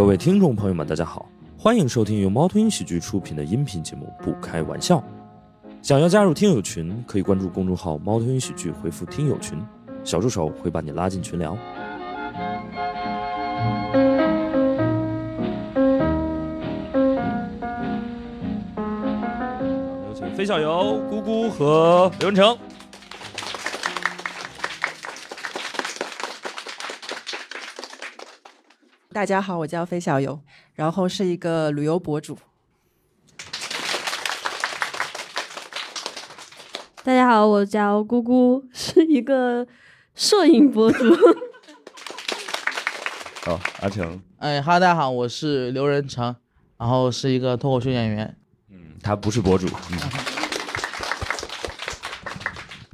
各位听众朋友们，大家好，欢迎收听由猫头鹰喜剧出品的音频节目《不开玩笑》。想要加入听友群，可以关注公众号“猫头鹰喜剧”，回复“听友群”，小助手会把你拉进群聊。有请飞小游、姑姑和刘文成。大家好，我叫飞小游，然后是一个旅游博主。大家好，我叫姑姑，是一个摄影博主。好，阿成，哎，哈，大家好，我是刘仁成，然后是一个脱口秀演员。嗯，他不是博主。嗯、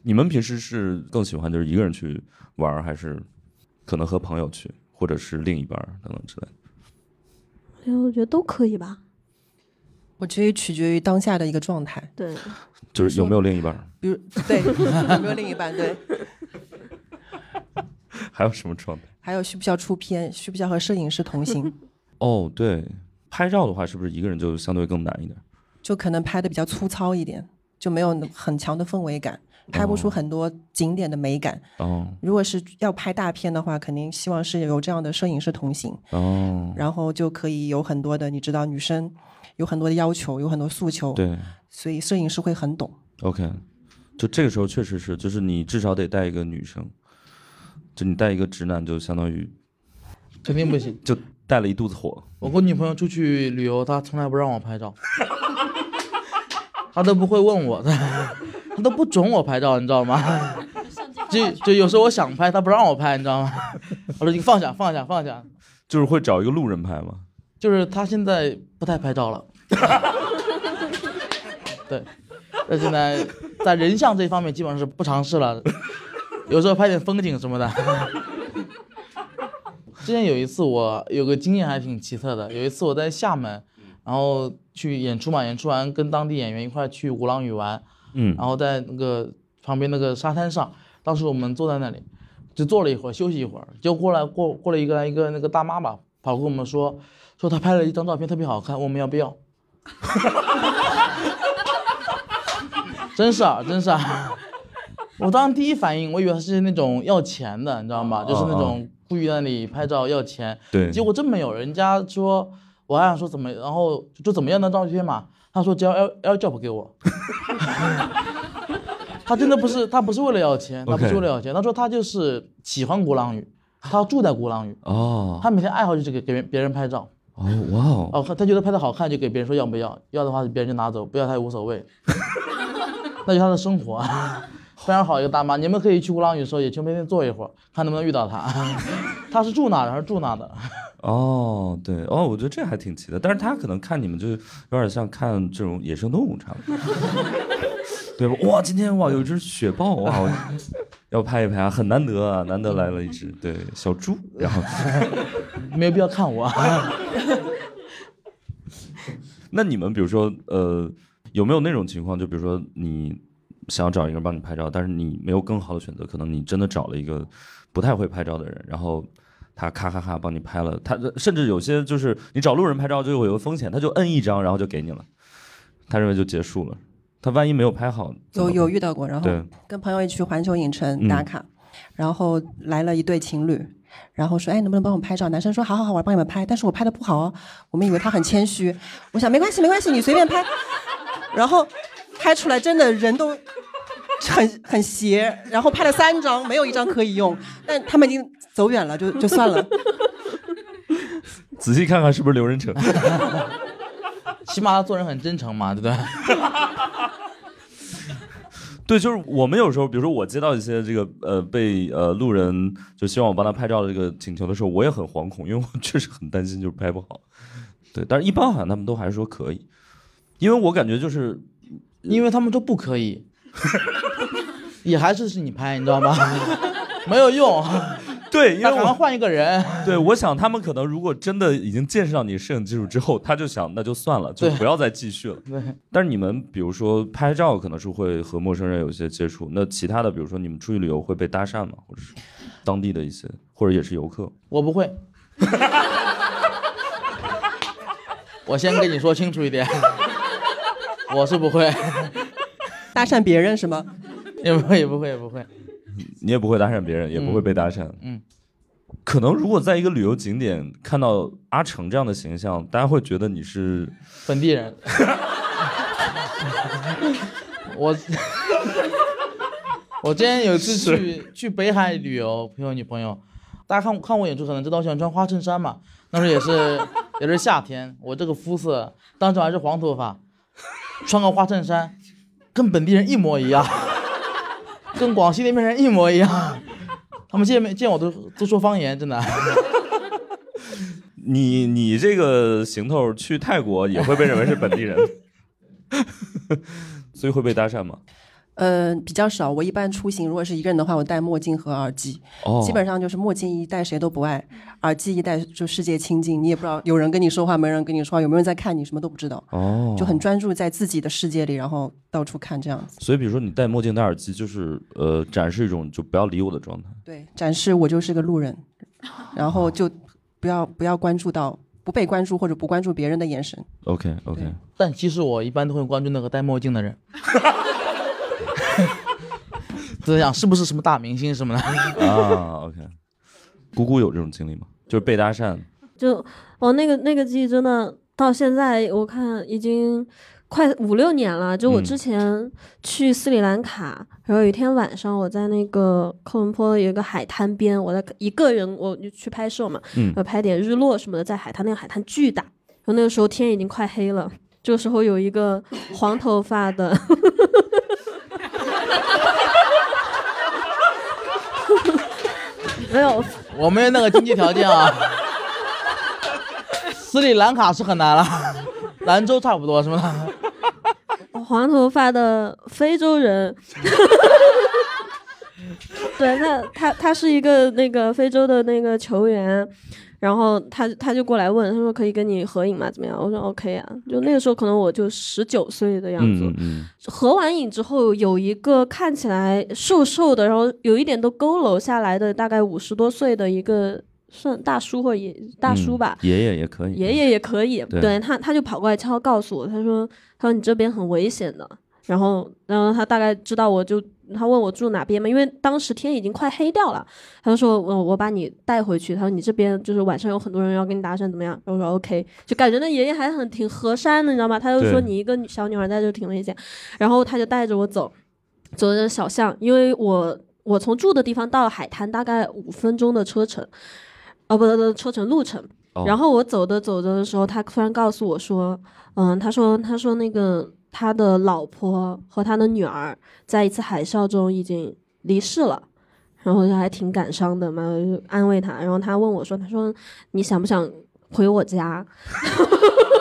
你们平时是更喜欢就是一个人去玩，还是可能和朋友去？或者是另一半等等之类的，我觉得都可以吧。我觉得取决于当下的一个状态。对，就是有没有另一半。比如，对，有没有另一半？对。还有什么状态？还有需不需要出片？需不需要和摄影师同行？哦，对，拍照的话，是不是一个人就相对更难一点？就可能拍的比较粗糙一点，就没有很强的氛围感。拍不出很多景点的美感。哦，如果是要拍大片的话，肯定希望是有这样的摄影师同行。哦，然后就可以有很多的，你知道，女生有很多的要求，有很多诉求。对，所以摄影师会很懂。OK，就这个时候确实是，就是你至少得带一个女生，就你带一个直男，就相当于肯定不行，就带了一肚子火。我跟女朋友出去旅游，她从来不让我拍照，她都不会问我的。他都不准我拍照，你知道吗？就就有时候我想拍，他不让我拍，你知道吗？我说你放下，放下，放下。就是会找一个路人拍吗？就是他现在不太拍照了。对，他现在在人像这方面基本上是不尝试了，有时候拍点风景什么的。之前有一次我有个经验还挺奇特的，有一次我在厦门，然后去演出嘛，演出完跟当地演员一块去鼓浪屿玩。嗯，然后在那个旁边那个沙滩上，当时我们坐在那里，就坐了一会儿，休息一会儿，就过来过过了一个一个那个大妈吧，跑跟我们说，说她拍了一张照片特别好看，我们要不要？真是啊，真是啊！我当时第一反应，我以为他是那种要钱的，你知道吗？就是那种故意在那里拍照要钱。对。结果真没有，人家说，我还想说怎么，然后就怎么样的照片嘛。他说只要 L L job 给我，他真的不是他不是为了要钱，他不是为了要钱，他说他就是喜欢鼓浪屿，他住在鼓浪屿哦，他每天爱好就是给给别人拍照哦哇哦。哦，他觉得拍的好看就给别人说要不要，要的话别人就拿走，不要他也无所谓，那就他的生活，非常好一个大妈，你们可以去鼓浪屿的时候也去那边坐一会儿，看能不能遇到她。她是住哪的还是住哪的？哦，对哦，我觉得这还挺奇的，但是她可能看你们就有点像看这种野生动物差不多，对吧？哇，今天哇有一只雪豹哇，我 要拍一拍啊，很难得啊，难得来了一只对小猪，然后没有必要看我。那你们比如说呃，有没有那种情况？就比如说你想要找一个人帮你拍照，但是你没有更好的选择，可能你真的找了一个不太会拍照的人，然后。他咔咔咔帮你拍了，他甚至有些就是你找路人拍照就会有个风险，他就摁一张然后就给你了，他认为就结束了。他万一没有拍好，有有遇到过，然后跟朋友一起去环球影城打卡，然后来了一对情侣，然后说哎能不能帮我拍照？男生说好好好，我帮你们拍，但是我拍的不好哦。我们以为他很谦虚，我想没关系没关系，你随便拍。然后拍出来真的人都 很很邪，然后拍了三张，没有一张可以用，但他们已经。走远了就就算了，仔细看看是不是刘仁成？起码他做人很真诚嘛，对不对？对，就是我们有时候，比如说我接到一些这个呃被呃路人就希望我帮他拍照的这个请求的时候，我也很惶恐，因为我确实很担心就是拍不好。对，但是一般好像他们都还是说可以，因为我感觉就是因为他们说不可以，也还是是你拍，你知道吗？没有用。对，因为我们换一个人。对，我想他们可能如果真的已经见识到你摄影技术之后，他就想那就算了，就不要再继续了。对。但是你们比如说拍照，可能是会和陌生人有一些接触。那其他的，比如说你们出去旅游会被搭讪吗？或者是当地的一些，或者也是游客？我不会。我先跟你说清楚一点，我是不会 搭讪别人是吗？也不会，也不会，也不会。你也不会搭讪别人，也不会被搭讪。嗯，可能如果在一个旅游景点看到阿成这样的形象，大家会觉得你是本地人。我我之前有一次去去北海旅游，陪我女朋友。大家看看我演出可能知道，我喜欢穿花衬衫嘛。那时候也是也是夏天，我这个肤色，当时还是黄头发，穿个花衬衫，跟本地人一模一样，跟广西那边人一模一样。他们见面见我都都说方言，真的。你你这个行头去泰国也会被认为是本地人，所以会被搭讪吗？嗯，比较少。我一般出行，如果是一个人的话，我戴墨镜和耳机。哦，基本上就是墨镜一戴谁都不爱，耳机一戴就世界清净。你也不知道有人跟你说话，没人跟你说话，有没有人在看你，什么都不知道。哦，就很专注在自己的世界里，然后到处看这样子。所以，比如说你戴墨镜、戴耳机，就是呃，展示一种就不要理我的状态。对，展示我就是个路人，然后就不要不要关注到不被关注或者不关注别人的眼神。OK OK。但其实我一般都会关注那个戴墨镜的人。在想是不是什么大明星什么的啊？OK，姑姑有这种经历吗？就是被搭讪，就哦，那个那个记忆真的到现在我看已经快五六年了。就我之前去斯里兰卡，然后有一天晚上我在那个科伦坡有一个海滩边，我在一个人我就去拍摄嘛，嗯，拍点日落什么的，在海滩那个海滩巨大，然后那个时候天已经快黑了，这个时候有一个黄头发的。没有，我没有那个经济条件啊。斯里兰卡是很难了，兰州差不多是吧？黄头发的非洲人，对，那他他是一个那个非洲的那个球员。然后他他就过来问，他说可以跟你合影吗？怎么样？我说 OK 啊。就那个时候可能我就十九岁的样子。合完影之后，有一个看起来瘦瘦的，然后有一点都佝偻下来的，大概五十多岁的一个算大叔或爷大叔吧。爷爷也可以。爷爷也可以。对他他就跑过来悄悄告诉我，他说他说你这边很危险的。然后然后他大概知道我就。他问我住哪边嘛，因为当时天已经快黑掉了。他就说：“我我把你带回去。”他说：“你这边就是晚上有很多人要跟你搭讪，怎么样？”我说：“OK。”就感觉那爷爷还很挺和善的，你知道吗？他就说：“你一个小女孩在这挺危险。”然后他就带着我走，走着小巷，因为我我从住的地方到海滩大概五分钟的车程，哦不不车程路程。然后我走着走着的时候，他突然告诉我说：“嗯，他说他说那个。”他的老婆和他的女儿在一次海啸中已经离世了，然后就还挺感伤的嘛，就安慰他。然后他问我说：“他说你想不想回我家？”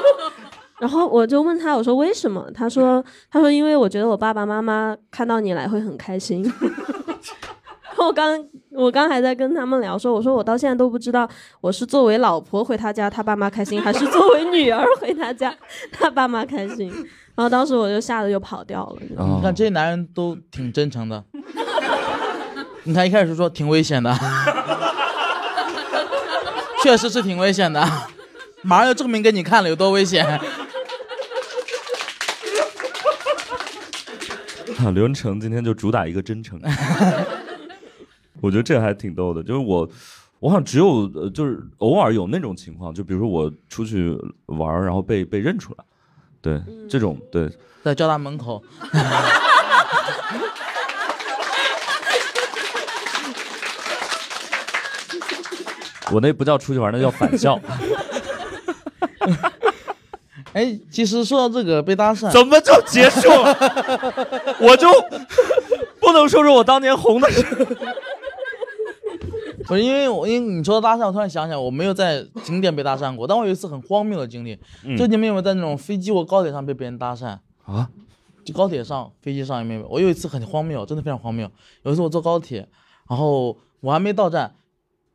然后我就问他：“我说为什么？”他说：“他说因为我觉得我爸爸妈妈看到你来会很开心。”我刚我刚还在跟他们聊说：“我说我到现在都不知道我是作为老婆回他家他爸妈开心，还是作为女儿回他家他爸妈开心。”然后当时我就吓得就跑掉了。你看这些男人都挺真诚的。你看一开始说挺危险的，确实是挺危险的，马上要证明给你看了有多危险。啊，刘文成今天就主打一个真诚。我觉得这还挺逗的，就是我，我好像只有呃，就是偶尔有那种情况，就比如说我出去玩然后被被认出来。对，这种对，在交大门口，我那不叫出去玩，那叫返校。哎，其实说到这个被搭讪，怎么就结束了？我就不能说说我当年红的事。不是因为我，因为你说搭讪，我突然想起来，我没有在景点被搭讪过，但我有一次很荒谬的经历。就你们有没有在那种飞机或高铁上被别人搭讪啊？就高铁上、飞机上有没有？我有一次很荒谬，真的非常荒谬。有一次我坐高铁，然后我还没到站，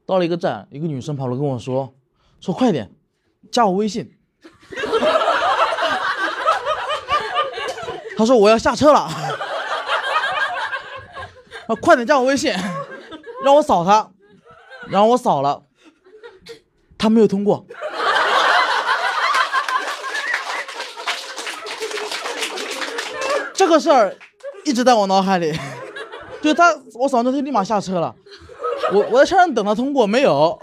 到了一个站，一个女生跑来跟我说：“说快点，加我微信。”他说我要下车了，啊，快点加我微信，让我扫他。然后我扫了。他没有通过。这个事儿一直在我脑海里。就他我扫完之后立马下车了。我我在车上等他通过没有。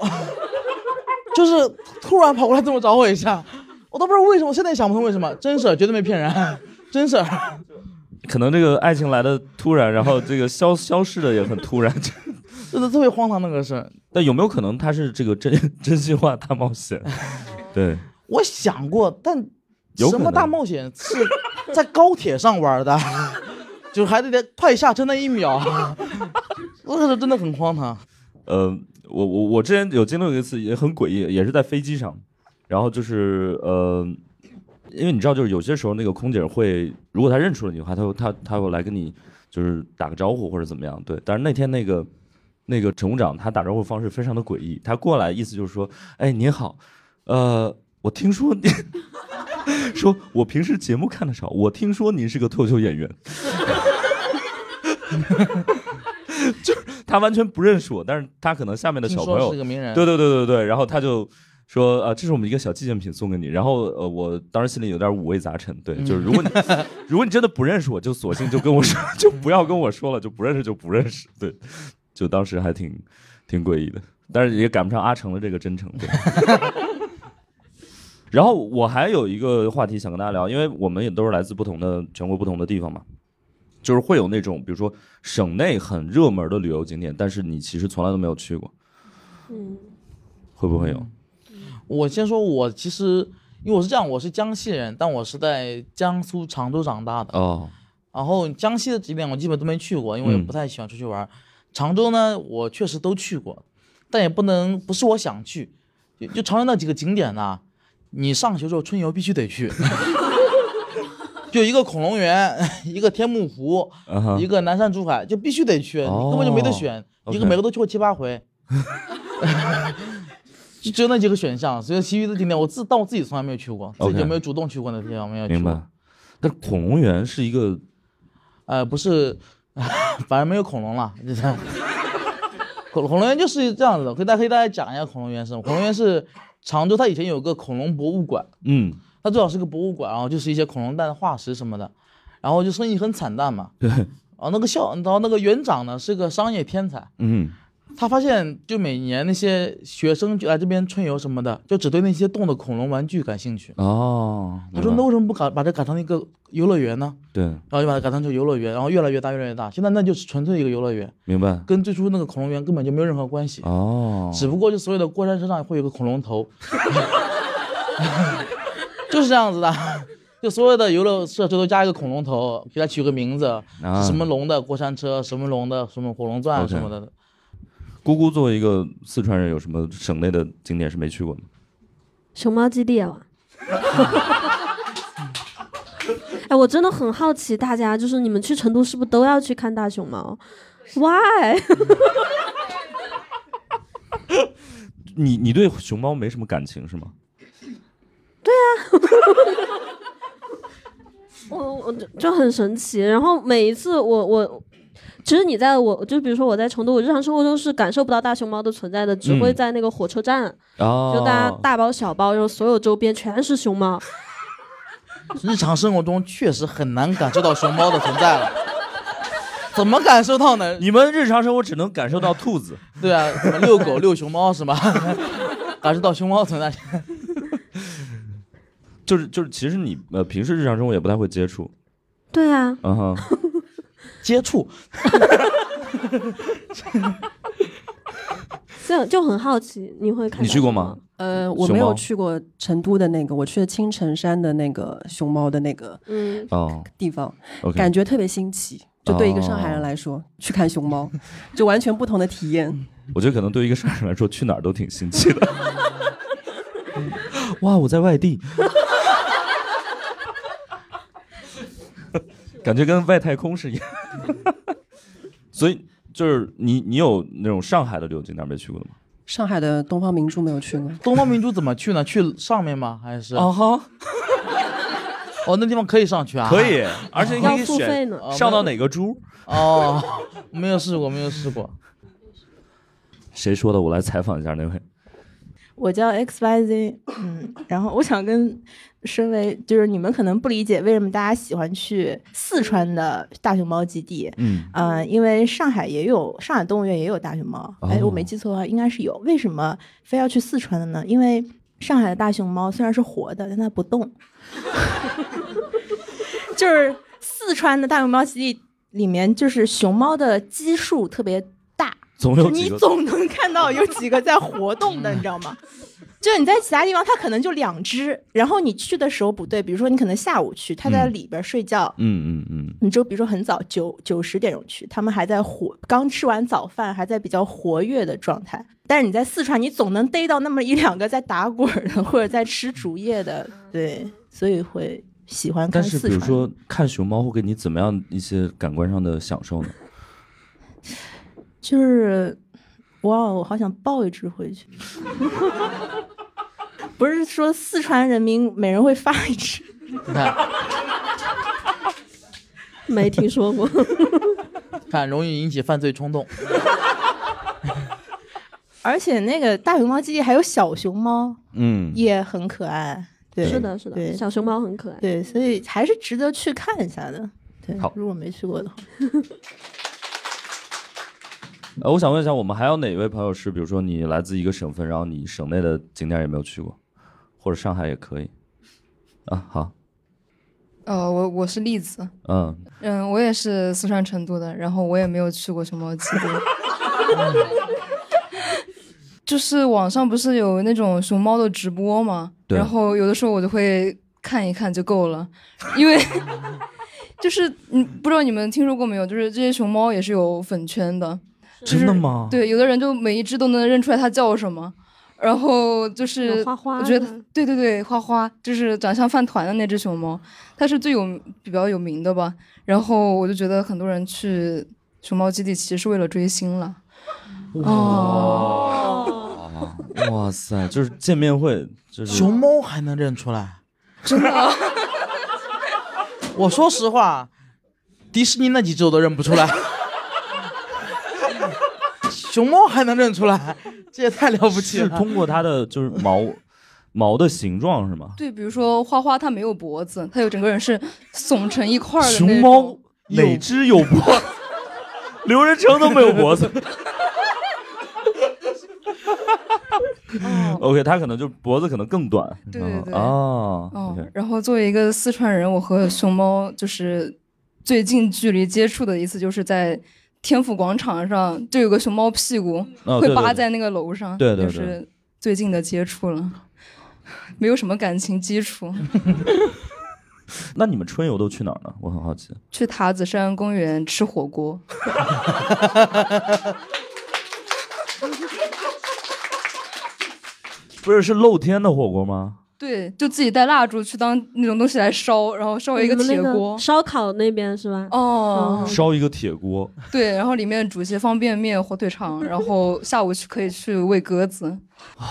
就是突然跑过来这么找我一下。我都不知道为什么现在想不通为什么。真事绝对没骗人。真事可能这个爱情来的突然然后这个消消失的也很突然。真的特别荒唐那个事儿。但有没有可能他是这个真 真心话大冒险？对，我想过，但什么大冒险是在高铁上玩的？就还得快下车那一秒，那个是真的很荒唐。呃，我我我之前有经历过一次，也很诡异，也是在飞机上，然后就是呃，因为你知道，就是有些时候那个空姐会，如果她认出了你的话，她她她会来跟你就是打个招呼或者怎么样，对。但是那天那个那个乘务长他打招呼方式非常的诡异，他过来意思就是说，哎，您好，呃，我听说您。说，我平时节目看的少，我听说您是个脱口秀演员，就是他完全不认识我，但是他可能下面的小朋友是个名人，对对对对对，然后他就说，呃，这是我们一个小纪念品送给你，然后呃，我当时心里有点五味杂陈，对，就是如果你如果你真的不认识我，就索性就跟我说，就不要跟我说了，就不认识就不认识，对，就当时还挺挺诡异的，但是也赶不上阿成的这个真诚，对。然后我还有一个话题想跟大家聊，因为我们也都是来自不同的全国不同的地方嘛，就是会有那种比如说省内很热门的旅游景点，但是你其实从来都没有去过，嗯，会不会有？我先说，我其实因为我是这样，我是江西人，但我是在江苏常州长大的哦。然后江西的景点我基本都没去过，因为我不太喜欢出去玩。常州呢，我确实都去过，但也不能不是我想去，就就常州那几个景点呢。你上学时候春游必须得去，就一个恐龙园，一个天目湖，一个南山竹海，就必须得去，你根本就没得选，一个每个都去过七八回，就只有那几个选项，所以其余的景点我自但我自己从来没有去过，自己就没有主动去过那地方，没有去过。明白。但恐龙园是一个，呃，不是，反正没有恐龙了，就是恐恐龙园就是这样子的，可以大家可以大家讲一下恐龙园是什么？恐龙园是。常州它以前有个恐龙博物馆，嗯，它最好是个博物馆，然后就是一些恐龙蛋的化石什么的，然后就生意很惨淡嘛。对，然后那个校，然后那个园长呢是个商业天才，嗯。他发现，就每年那些学生就来这边春游什么的，就只对那些动的恐龙玩具感兴趣。哦，他说：“那为什么不改把这改成一个游乐园呢？”对，然后就把它改成成游乐园，然后越来越大，越来越大。现在那就是纯粹一个游乐园。明白。跟最初那个恐龙园根本就没有任何关系。哦。只不过就所有的过山车上会有个恐龙头，就是这样子的。就所有的游乐设施都加一个恐龙头，给它取个名字，什么龙的过山车，什么龙的什么火龙钻什么的。姑姑作为一个四川人，有什么省内的景点是没去过的？熊猫基地啊！哎，我真的很好奇，大家就是你们去成都是不是都要去看大熊猫？Why？你你对熊猫没什么感情是吗？对啊，我我就就很神奇，然后每一次我我。其实你在我就比如说我在成都，我日常生活中是感受不到大熊猫的存在的，只会在那个火车站，就大家大包小包，然后所有周边全是熊猫。日常生活中确实很难感受到熊猫的存在了，怎么感受到呢？你们日常生活只能感受到兔子，对啊，遛狗遛熊猫是吗？感受到熊猫存在，就是就是，其实你呃平时日常生活也不太会接触，对啊，嗯哼。接触，这样就很好奇，你会看？你去过吗？呃，我没有去过成都的那个，我去了青城山的那个熊猫的那个嗯哦地方，感觉特别新奇。就对一个上海人来说，去看熊猫，就完全不同的体验。我觉得可能对于一个上海人来说，去哪儿都挺新奇的。哇，我在外地。感觉跟外太空是一样，所以就是你，你有那种上海的旅游景点没去过的吗？上海的东方明珠没有去过。东方明珠怎么去呢？去上面吗？还是？哦哈。哦，那地方可以上去啊。可以，而且你可以选上到哪个珠。哦，没有试过，没有试过。谁说的？我来采访一下那位。我叫 X Y Z，嗯，然后我想跟身为就是你们可能不理解为什么大家喜欢去四川的大熊猫基地，嗯呃，因为上海也有上海动物园也有大熊猫，哎，我没哦记错的话应该是有。为什么非要去四川的呢？因为上海的大熊猫虽然是活的，但它不动，就是四川的大熊猫基地里面就是熊猫的基数特别大，你总有你总能看到有几个在活动的，你知道吗？就是你在其他地方，它可能就两只，然后你去的时候不对，比如说你可能下午去，它在嗯里边睡觉，嗯嗯嗯，你就比如说很早九九十点钟去，他们还在活，刚吃完早饭，还在比较活跃的状态。但是你在四川，你总能逮到那么一两个在打滚儿的，或者在吃竹叶的，对，所以会喜欢看但是四川。比如说看熊猫会给你怎么样一些感官上的享受呢？就是，哇，我好想抱一只回去。不是说四川人民每人会发一只，没听说过。看容易引起犯罪冲动。而且那个大熊猫基地还有小熊猫，嗯，也很可爱。对，是的，是的，小熊猫很可爱。对，所以还是值得去看一下的。对好，如果没去过的话，呃，我想问一下，我们还有哪位朋友是，比如说你来自一个省份，然后你省内的景点也没有去过，或者上海也可以。啊，好，呃，我我是栗子，嗯，嗯，我也是四川成都的，然后我也没有去过熊猫基地。就是网上不是有那种熊猫的直播吗？对然后有的时候我就会看一看就够了，因为 就是嗯，不知道你们听说过没有？就是这些熊猫也是有粉圈的，真的吗？，对，有的人就每一只都能认出来它叫什么，然后就是花花我觉得对对对，花花就是长相饭团的那只熊猫，它是最有比较有名的吧。然后我就觉得很多人去熊猫基地其实是为了追星了。哦，啊，哇塞，就是见面会，就是熊猫还能认出来？真的，我说实话，迪士尼那几只我都认不出来，熊猫还能认出来，这也太了不起了。是通过它的就是毛 毛的形状是吗？对，比如说花花，它没有脖子，它有整个人是耸成一块儿的熊猫。哪只有脖？刘仁成都没有脖子。OK，他可能就脖子可能更短。对对对哦哦然后作为一个四川人，我和熊猫就是最近距离接触的一次，就是在天府广场上，就有个熊猫屁股会扒在那个楼上，对对对就是最近的接触了，没有什么感情基础。那你们春游都去哪儿呢？我很好奇。去塔子山公园吃火锅，不是是露天的火锅吗？对，就自己带蜡烛去当那种东西来烧，然后烧一个铁锅。烧烤那边是吧？哦，烧一个铁锅，对，然后里面煮一些方便面、火腿肠，然后下午去可以去喂鸽子。哦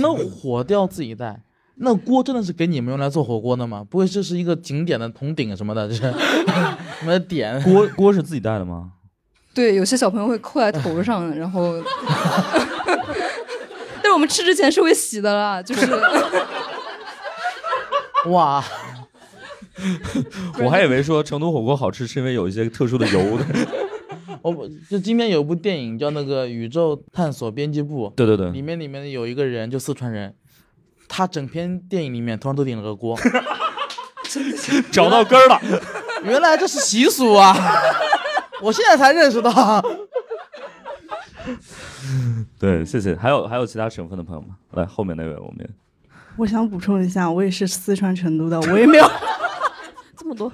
那火都要自己带，那锅真的是给你们用来做火锅的吗？不会这是一个景点的铜鼎什么的，这是你们的点锅锅是自己带的吗？对，有些小朋友会扣在头上，然后，我们吃之前是会洗的啦，就是 哇，我还以为说成都火锅好吃是因为有一些特殊的油的。我不就今天有部电影叫那个《宇宙探索编辑部》，对对对里面里面有一个人就四川人，他整篇电影里面头上都顶了个锅，找到根儿了。原来这是习俗啊！我现在才认识到。对，谢谢。还有还有其他省份的朋友吗？来，后面那位我们也我想补充一下，我也是四川成都的，我也没有，这么多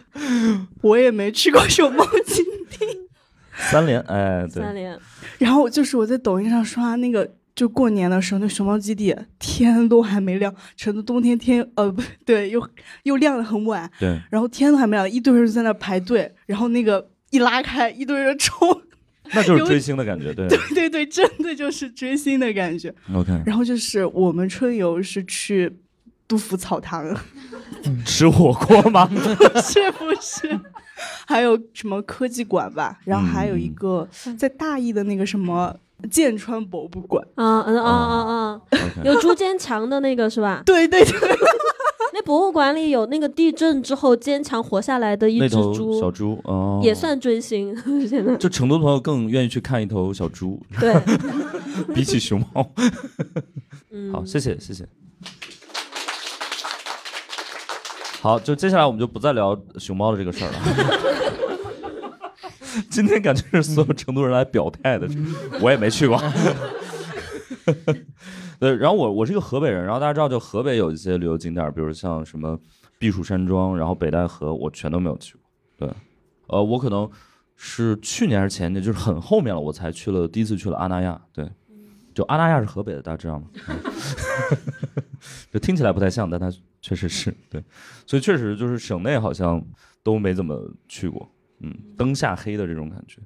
我也没去过熊猫基地。三连，哎，对，三连，然后就是我在抖音上刷那个，就过年的时候，那熊猫基地天都还没亮，成都冬天天呃不对，又又亮的很晚，对，然后天都还没亮，一堆人在那排队，然后那个一拉开，一堆人冲，那就是追星的感觉，对对 对对，真的就是追星的感觉。，OK，然后就是我们春游是去杜甫草堂，吃火锅吗？不 是不是？还有什么科技馆吧，然后还有一个在大邑的那个什么剑川博物馆。啊嗯啊啊啊！有朱坚强的那个是吧？对对对。那博物馆里有那个地震之后坚强活下来的一只猪，小猪哦，也算追星。现在就成都朋友更愿意去看一头小猪，对，比起熊猫。好，谢谢谢谢。好，就接下来我们就不再聊熊猫的这个事儿了。今天感觉是所有成都人来表态的，我也没去过。对，然后我我是一个河北人，然后大家知道，就河北有一些旅游景点，比如像什么避暑山庄，然后北戴河，我全都没有去过。对，呃，我可能是去年还是前年，就是很后面了，我才去了，第一次去了阿那亚。对，就阿那亚是河北的，大家知道吗？就听起来不太像，但它确实是对，所以确实就是省内好像都没怎么去过，嗯，灯下黑的这种感觉。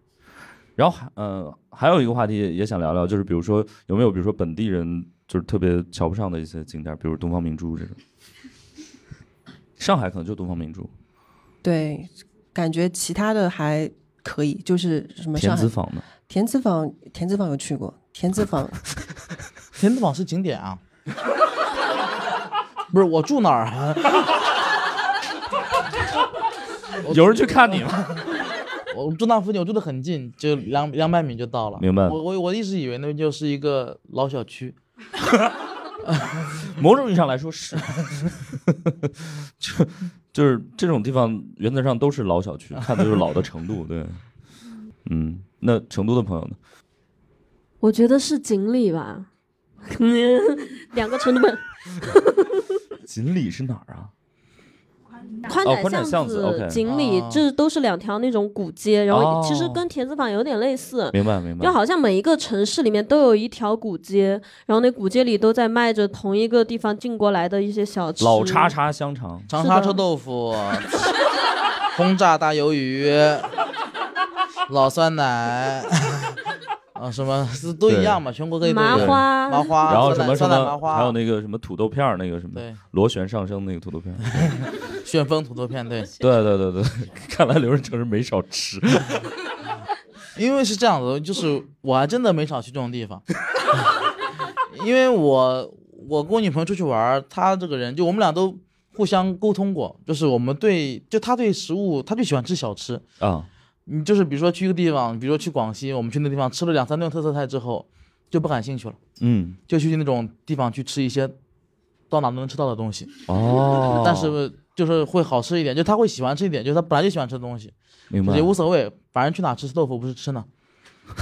然后还呃还有一个话题也想聊聊，就是比如说有没有比如说本地人就是特别瞧不上的一些景点，比如东方明珠这种。上海可能就东方明珠。对，感觉其他的还可以，就是什么田子坊呢？田子坊，田子坊有去过。田子坊，田子坊是景点啊。不是我住哪儿啊？有人去看你吗？我住那附近，我住的很近，就两两百米就到了。明白。我我我一直以为那就是一个老小区，某种意义上来说是，就就是这种地方原则上都是老小区，看的就是老的程度。对，嗯，那成都的朋友呢？我觉得是锦里吧，两个成都本。锦里是哪儿啊？宽窄巷子、锦里，这都是两条那种古街，然后其实跟田子坊有点类似。明白明白。就好像每一个城市里面都有一条古街，然后那古街里都在卖着同一个地方进过来的一些小吃。老叉叉香肠、长沙臭豆腐、轰炸大鱿鱼、老酸奶。啊，什么都一样嘛，全国各地麻花，麻花，然后什么什么，还有那个什么土豆片儿，那个什么螺旋上升那个土豆片，旋风土豆片，对，对对对对，看来刘润成是没少吃，因为是这样子，就是我还真的没少去这种地方，因为我我跟我女朋友出去玩，她这个人就我们俩都互相沟通过，就是我们对就她对食物，她就喜欢吃小吃啊。你就是比如说去一个地方，比如说去广西，我们去那地方吃了两三顿特色菜之后，就不感兴趣了。嗯，就去那种地方去吃一些到哪都能吃到的东西。哦。但是就是会好吃一点，就他会喜欢吃一点，就是他本来就喜欢吃的东西。明白。也无所谓，反正去哪吃豆腐不是吃呢。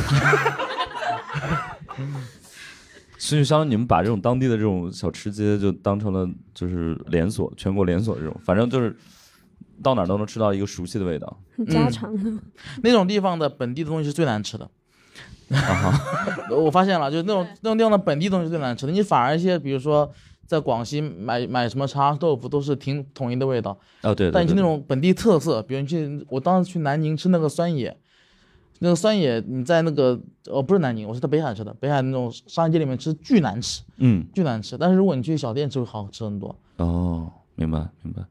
所以相当于你们把这种当地的这种小吃街就当成了就是连锁，全国连锁这种，反正就是。到哪都能吃到一个熟悉的味道，家常的 那种地方的本地的东西是最难吃的。我发现了，就是那种那种地方的本地东西最难吃的。你反而一些，比如说在广西买买什么长沙豆腐，都是挺统一的味道。哦，对。但你去那种本地特色，比如你去，我当时去南宁吃那个酸野，那个酸野你在那个哦不是南宁，我是在北海吃的，北海那种商业街里面吃巨难吃，嗯，巨难吃。但是如果你去小店吃，会好吃很多。哦，明白明白。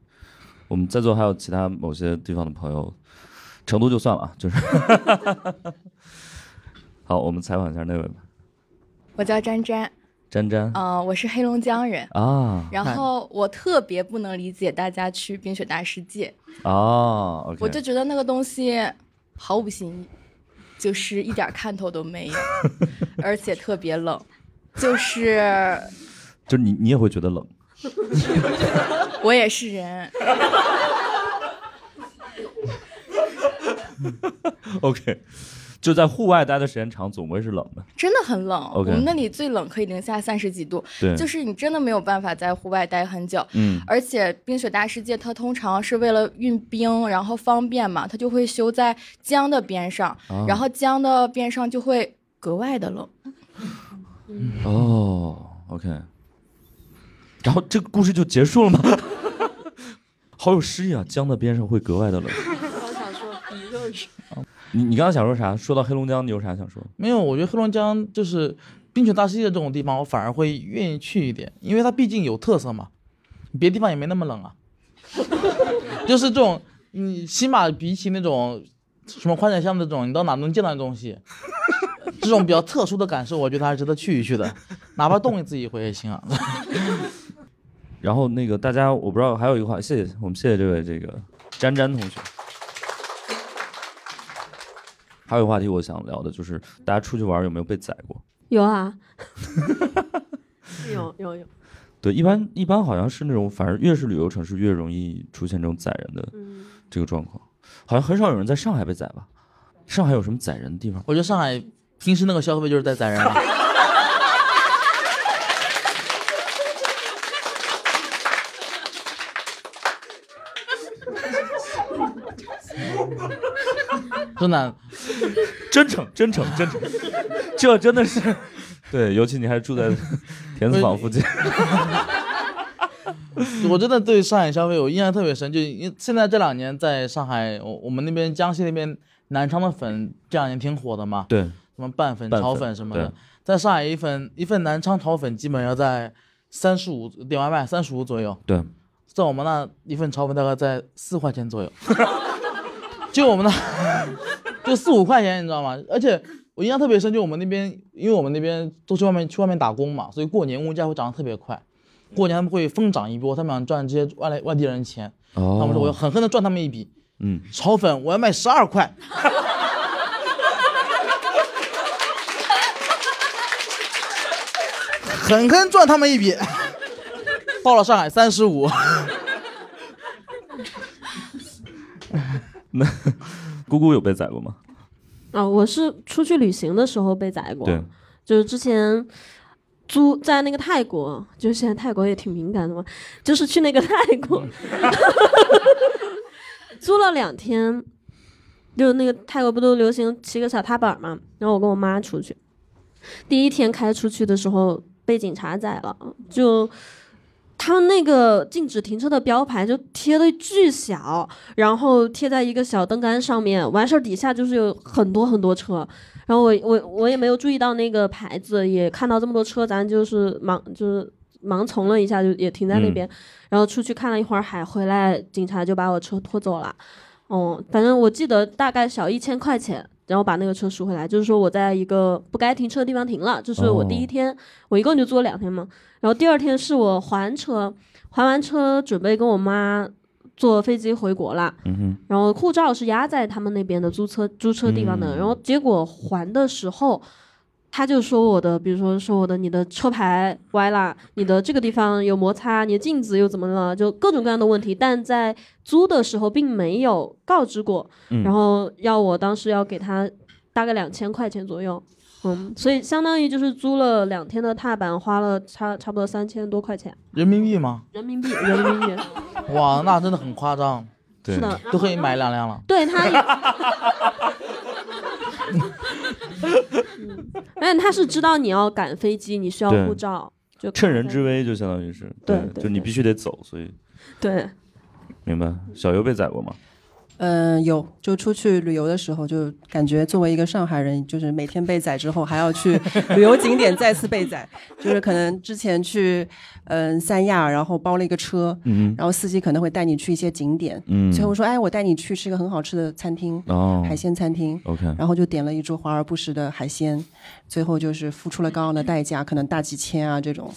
我们在座还有其他某些地方的朋友，成都就算了，就是。好，我们采访一下那位吧。我叫詹詹。詹詹。嗯，我是黑龙江人啊。然后我特别不能理解大家去冰雪大世界。哦。我就觉得那个东西毫无新意，就是一点看头都没有，而且特别冷，就是。就是你，你也会觉得冷。我也是人。OK，就在户外待的时间长，总归是冷的。真的很冷。我们那里最冷可以零下三十几度。对。就是你真的没有办法在户外待很久。嗯。而且冰雪大世界它通常是为了运冰，然后方便嘛，它就会修在江的边上，然后江的边上就会格外的冷。哦，OK。然后这个故事就结束了吗？好有诗意啊！江的边上会格外的冷。我想说，你就是。你你刚刚想说啥？说到黑龙江，你有啥想说？没有，我觉得黑龙江就是冰雪大世界这种地方，我反而会愿意去一点，因为它毕竟有特色嘛。别的地方也没那么冷啊。就是这种，你起码比起那种什么宽窄巷这种，你到哪能见到的东西，这种比较特殊的感受，我觉得还是值得去一去的，哪怕冻一次一回也行啊。然后那个大家，我不知道还有一个话，谢谢我们谢谢这位这个詹詹同学。还有一个话题我想聊的就是，大家出去玩有没有被宰过？有啊，有有有。对，一般一般好像是那种，反正越是旅游城市越容易出现这种宰人的这个状况，好像很少有人在上海被宰吧？上海有什么宰人的地方？我觉得上海平时那个消费就是在宰人。真的，真诚，真诚，真诚，这真的是，对，尤其你还住在田子坊附近。我真的对上海消费我印象特别深，就因现在这两年在上海，我我们那边江西那边南昌的粉这两年挺火的嘛，对，什么拌粉、炒粉什么的，在上海一份一份南昌炒粉基本要在三十五点外卖三十五左右，对，在我们那一份炒粉大概在四块钱左右。就我们那，就四五块钱，你知道吗？而且我印象特别深，就我们那边，因为我们那边都去外面去外面打工嘛，所以过年物价会涨得特别快。过年他们会疯涨一波，他们想赚这些外来外地人钱。哦。他们说我要狠狠的赚他们一笔。嗯。炒粉我要卖十二块。狠狠赚他们一笔。到了上海三十五。那 姑姑有被宰过吗？啊，我是出去旅行的时候被宰过。对，就是之前租在那个泰国，就是现在泰国也挺敏感的嘛，就是去那个泰国 租了两天，就那个泰国不都流行骑个小踏板嘛？然后我跟我妈出去，第一天开出去的时候被警察宰了，就。他们那个禁止停车的标牌就贴的巨小，然后贴在一个小灯杆上面，完事儿底下就是有很多很多车，然后我我我也没有注意到那个牌子，也看到这么多车，咱就是盲就是盲从了一下，就也停在那边，然后出去看了一会儿海，回来警察就把我车拖走了，哦，反正我记得大概小一千块钱。然后把那个车赎回来，就是说我在一个不该停车的地方停了，就是我第一天，我一共就租了两天嘛。然后第二天是我还车，还完车准备跟我妈坐飞机回国了。然后护照是压在他们那边的租车租车地方的，然后结果还的时候。他就说我的，比如说说我的，你的车牌歪了，你的这个地方有摩擦，你的镜子又怎么了，就各种各样的问题。但在租的时候并没有告知过，然后要我当时要给他大概两千块钱左右，嗯，所以相当于就是租了两天的踏板，花了差差不多三千多块钱。人民币吗？人民币，人民币。哇，那真的很夸张。是的，都可以买两辆了。对他。嗯，但他是知道你要赶飞机，你需要护照，就趁人之危，就相当于是，对，就你必须得走，所以，对，明白。小优被宰过吗？嗯，有，就出去旅游的时候，就感觉作为一个上海人，就是每天被宰之后，还要去旅游景点再次被宰，就是可能之前去嗯三亚，然后包了一个车，嗯，然后司机可能会带你去一些景点，嗯，最后说，哎，我带你去吃一个很好吃的餐厅，哦，海鲜餐厅，OK，然后就点了一桌华而不实的海鲜，最后就是付出了高昂的代价，可能大几千啊这种。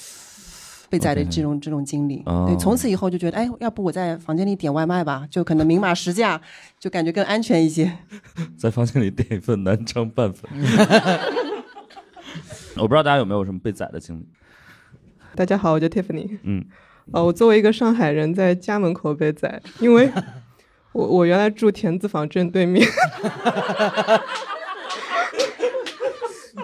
被宰的这种这种经历，对，从此以后就觉得，哎，要不我在房间里点外卖吧，就可能明码实价，就感觉更安全一些。在房间里点一份南昌拌粉。我不知道大家有没有什么被宰的经历。大家好，我叫 Tiffany。嗯。哦，我作为一个上海人，在家门口被宰，因为我我原来住田子坊正对面。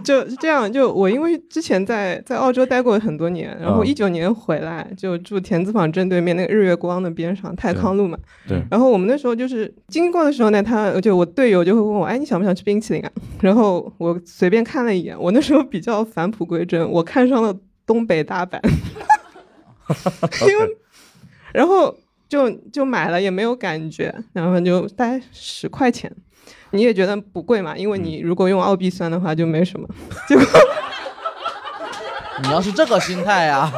就这样，就我因为之前在在澳洲待过很多年，然后一九年回来就住田子坊正对面那个日月光的边上泰康路嘛。对。然后我们那时候就是经过的时候呢，他就我队友就会问我，哎，你想不想吃冰淇淋啊？然后我随便看了一眼，我那时候比较返璞归真，我看上了东北大板，因为然后就就买了，也没有感觉，然后就大概十块钱。你也觉得不贵嘛？因为你如果用澳币算的话，就没什么。结果你要是这个心态呀，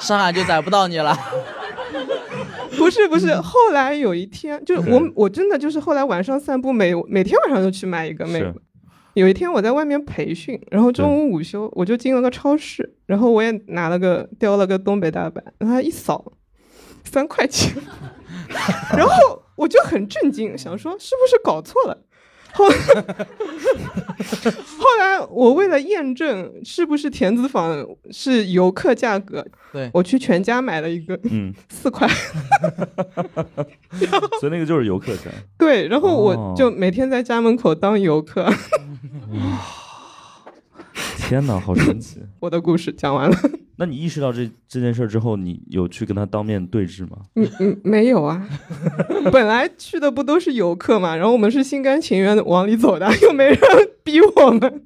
上海就宰不到你了。不是不是，后来有一天，就是我我真的就是后来晚上散步，每每天晚上都去买一个，每有一天我在外面培训，然后中午午休我就进了个超市，然后我也拿了个叼了个东北大板，然后他一扫，三块钱，然后我就很震惊，想说是不是搞错了。后 后来我为了验证是不是田子坊是游客价格，对我去全家买了一个，嗯，四块，所以那个就是游客价。对，然后我就每天在家门口当游客。哇，天哪，好神奇！我的故事讲完了。那你意识到这这件事之后，你有去跟他当面对质吗？嗯嗯，没有啊。本来去的不都是游客嘛，然后我们是心甘情愿的往里走的，又没人逼我们。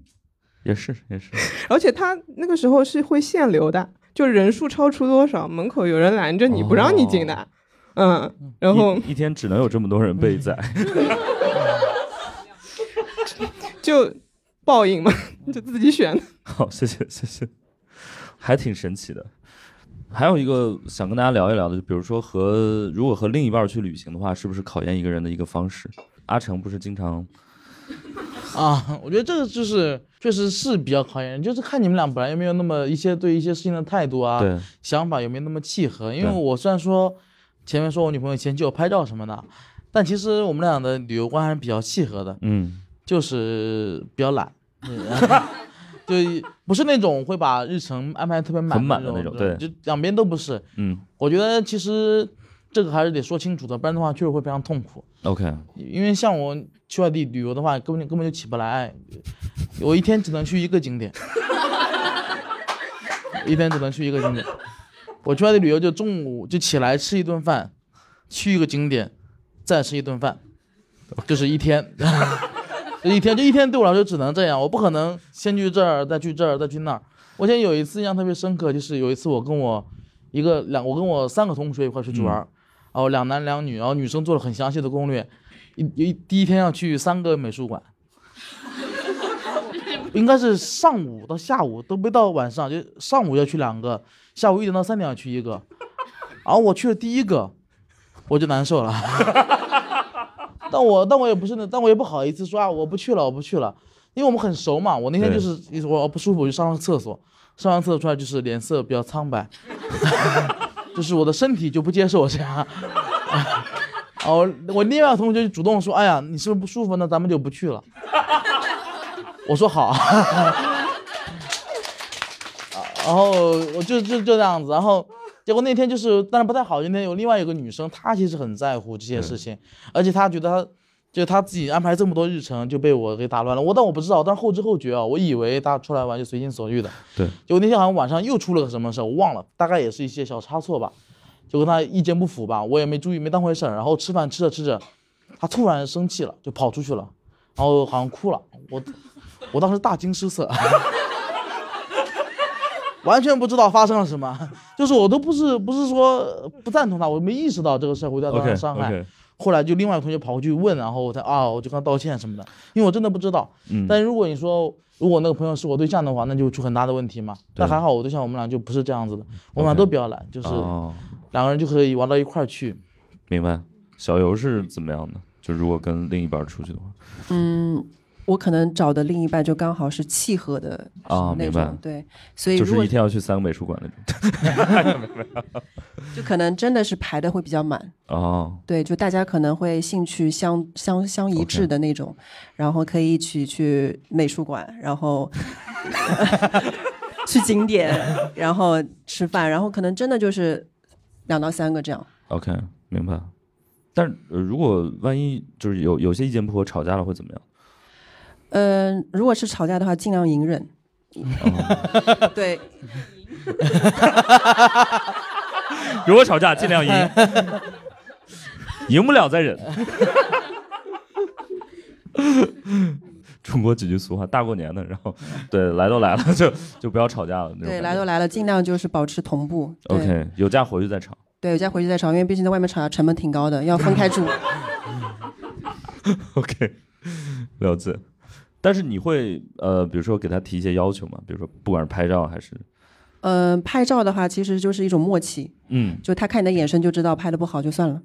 也是也是。而且他那个时候是会限流的，就人数超出多少，门口有人拦着你不让你进的。嗯，然后一天只能有这么多人被宰。就报应嘛，就自己选。好，谢谢谢谢。还挺神奇的，还有一个想跟大家聊一聊的，就比如说和如果和另一半去旅行的话，是不是考验一个人的一个方式？阿成不是经常 啊？我觉得这个就是确实是比较考验人，就是看你们俩本来有没有那么一些对一些事情的态度啊，想法有没有那么契合。因为我虽然说前面说我女朋友嫌弃我拍照什么的，但其实我们俩的旅游观还是比较契合的，嗯，就是比较懒。就不是那种会把日程安排特别满的那种，对，就两边都不是。嗯，我觉得其实这个还是得说清楚的，不然的话确实会非常痛苦。OK，因为像我去外地旅游的话，根本根本就起不来，我一天只能去一个景点，一天只能去一个景点。我去外地旅游就中午就起来吃一顿饭，去一个景点，再吃一顿饭，就是一天。一天就一天，对我来说只能这样，我不可能先去这儿，再去这儿，再去那儿。我现在有一次印象特别深刻，就是有一次我跟我一个两，我跟我三个同学一块出去玩，然后两男两女，然后女生做了很详细的攻略，一一第一天要去三个美术馆，应该是上午到下午都没到晚上，就上午要去两个，下午一点到三点要去一个，然后我去了第一个，我就难受了。但我但我也不是那，但我也不好意思说啊，我不去了，我不去了，因为我们很熟嘛。我那天就是我不舒服，我就上了厕所，上完厕所出来就是脸色比较苍白，就是我的身体就不接受我这样。哦，我另外同学就主动说，哎呀，你是不是不舒服？那咱们就不去了。我说好。然后我就就就这样子，然后。结果那天就是，但是不太好。那天有另外有个女生，她其实很在乎这些事情，而且她觉得她，就她自己安排这么多日程就被我给打乱了。我但我不知道，但是后知后觉啊，我以为她出来玩就随心所欲的。对。结果那天好像晚上又出了个什么事，我忘了，大概也是一些小差错吧，就跟她意见不符吧，我也没注意，没当回事儿。然后吃饭吃着吃着，她突然生气了，就跑出去了，然后好像哭了。我，我当时大惊失色。完全不知道发生了什么，就是我都不是不是说不赞同他，我没意识到这个社会对他的伤害。后来就另外一个同学跑过去问，然后我才啊，我就跟他道歉什么的，因为我真的不知道。嗯。但如果你说如果那个朋友是我对象的话，那就出很大的问题嘛。但还好我对象我们俩就不是这样子的，我们俩都比较懒，就是两个人就可以玩到一块儿去。明白。小游是怎么样的？就如果跟另一半出去的话。嗯。我可能找的另一半就刚好是契合的啊，明白？对，所以就是一天要去三个美术馆那种，就可能真的是排的会比较满哦。对，就大家可能会兴趣相相相一致的那种，然后可以一起去美术馆，然后 去景点，然后吃饭，然后可能真的就是两到三个这样。OK，明白。但是如果万一就是有有些意见不合吵架了会怎么样？嗯，如果是吵架的话，尽量隐忍。对。如果吵架，尽量赢。赢不了再忍。中国几句俗话，大过年的，然后对来都来了，就就不要吵架了。对，来都来了，尽量就是保持同步。OK，有架回去再吵。对，有架回去再吵，因为毕竟在外面吵架成本挺高的，要分开住。OK，了解。但是你会呃，比如说给他提一些要求吗？比如说不管是拍照还是，嗯，拍照的话其实就是一种默契，嗯，就他看你的眼神就知道拍的不好就算了。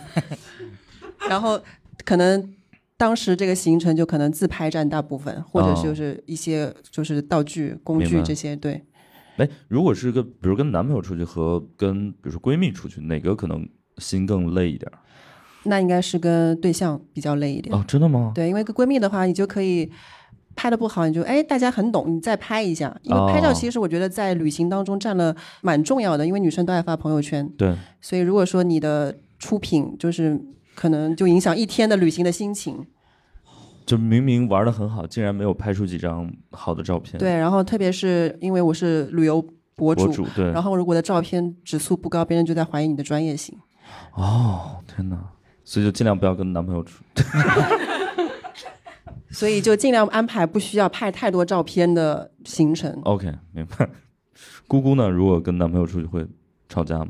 然后可能当时这个行程就可能自拍占大部分，或者就是一些就是道具、工具这些。对。哎，如果是跟比如跟男朋友出去和跟比如说闺蜜出去，哪个可能心更累一点？那应该是跟对象比较累一点。哦，真的吗？对，因为跟闺蜜的话，你就可以拍的不好，你就哎，大家很懂，你再拍一下。因为拍照其实我觉得在旅行当中占了蛮重要的，因为女生都爱发朋友圈。对。所以如果说你的出品就是可能就影响一天的旅行的心情。就明明玩的很好，竟然没有拍出几张好的照片。对，然后特别是因为我是旅游博主，对，然后如果的照片指数不高，别人就在怀疑你的专业性。哦，天哪！所以就尽量不要跟男朋友出。所以就尽量安排不需要拍太多照片的行程。OK，明白。姑姑呢？如果跟男朋友出去会吵架吗？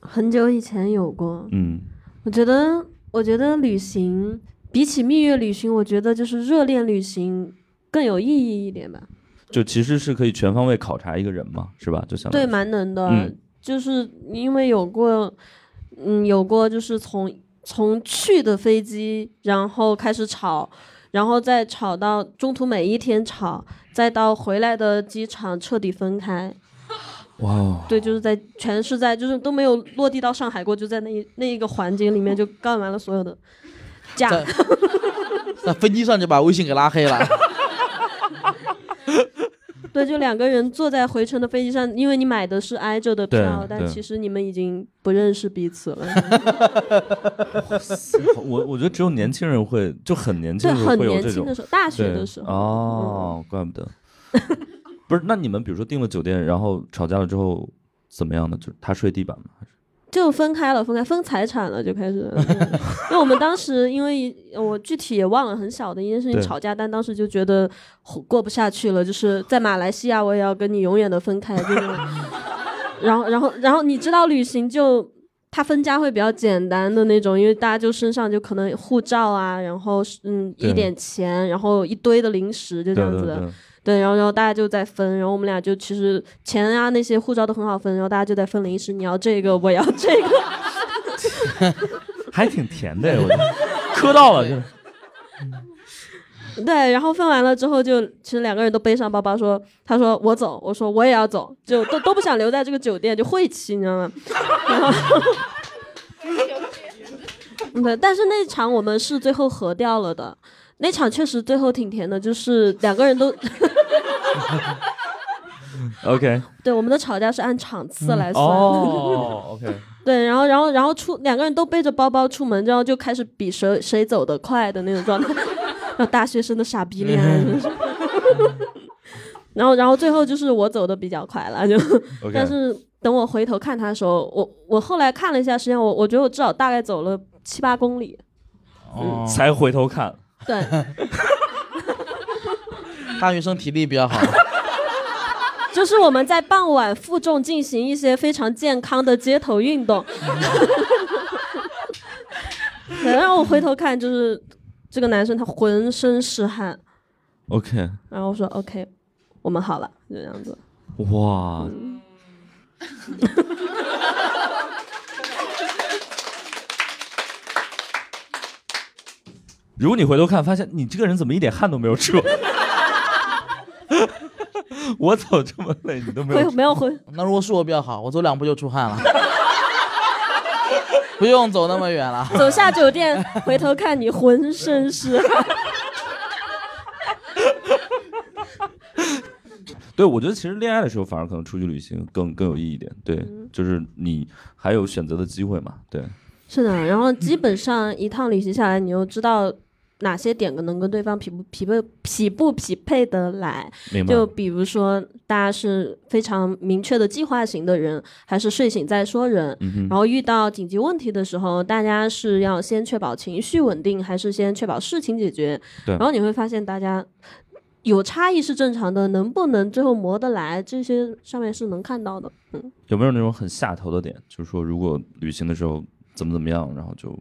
很久以前有过。嗯，我觉得，我觉得旅行。比起蜜月旅行，我觉得就是热恋旅行更有意义一点吧。就其实是可以全方位考察一个人嘛，是吧？就像对，蛮能的。就是因为有过，嗯，有过就是从从去的飞机，然后开始吵，然后再吵到中途每一天吵，再到回来的机场彻底分开。哇。对，就是在全是在就是都没有落地到上海过，就在那一那一个环境里面就干完了所有的。在在飞机上就把微信给拉黑了。对，就两个人坐在回程的飞机上，因为你买的是挨着的票，但其实你们已经不认识彼此了。我我觉得只有年轻人会，就很年轻的时候会有这种。大学的时候。哦，怪不得。不是，那你们比如说订了酒店，然后吵架了之后怎么样呢？就是他睡地板吗？还是？就分开了，分开分财产了，就开始。因为我们当时，因为我具体也忘了，很小的一件事情吵架，但当时就觉得过不下去了，就是在马来西亚，我也要跟你永远的分开。就是，然后，然后，然后你知道，旅行就他分家会比较简单的那种，因为大家就身上就可能护照啊，然后嗯一点钱，然后一堆的零食，就这样子的。对，然后然后大家就在分，然后我们俩就其实钱啊那些护照都很好分，然后大家就在分零食，你要这个，我要这个，还挺甜的，我觉得，磕到了就。对，然后分完了之后，就其实两个人都背上包包，说他说我走，我说我也要走，就都都不想留在这个酒店，就晦气，你知道吗？然后，对，但是那场我们是最后合掉了的。那场确实最后挺甜的，就是两个人都。OK。对，我们的吵架是按场次来算。哦，OK。对，然后，然后，然后出两个人都背着包包出门，然后就开始比谁谁走得快的那种状态，然后大学生的傻逼恋爱。然后，然后最后就是我走的比较快了，就。但是等我回头看他的时候，我我后来看了一下时间，我我觉得我至少大概走了七八公里。哦。才回头看。对，大学生体力比较好。就是我们在傍晚负重进行一些非常健康的街头运动。然后我回头看，就是这个男生他浑身是汗。OK。然后我说 OK，我们好了，就这样子。哇。如果你回头看，发现你这个人怎么一点汗都没有出？我走这么累，你都没有没有回。那如果是我比较好，我走两步就出汗了，不用走那么远了。走下酒店，回头看你浑身是汗。对，我觉得其实恋爱的时候反而可能出去旅行更更有意义一点。对，就是你还有选择的机会嘛。对，是的。然后基本上一趟旅行下来，你又知道。哪些点能跟对方匹不匹配匹不匹配得来？就比如说，大家是非常明确的计划型的人，还是睡醒再说人？然后遇到紧急问题的时候，大家是要先确保情绪稳定，还是先确保事情解决？然后你会发现，大家有差异是正常的，能不能最后磨得来，这些上面是能看到的。嗯，有没有那种很下头的点？就是说，如果旅行的时候怎么怎么样，然后就。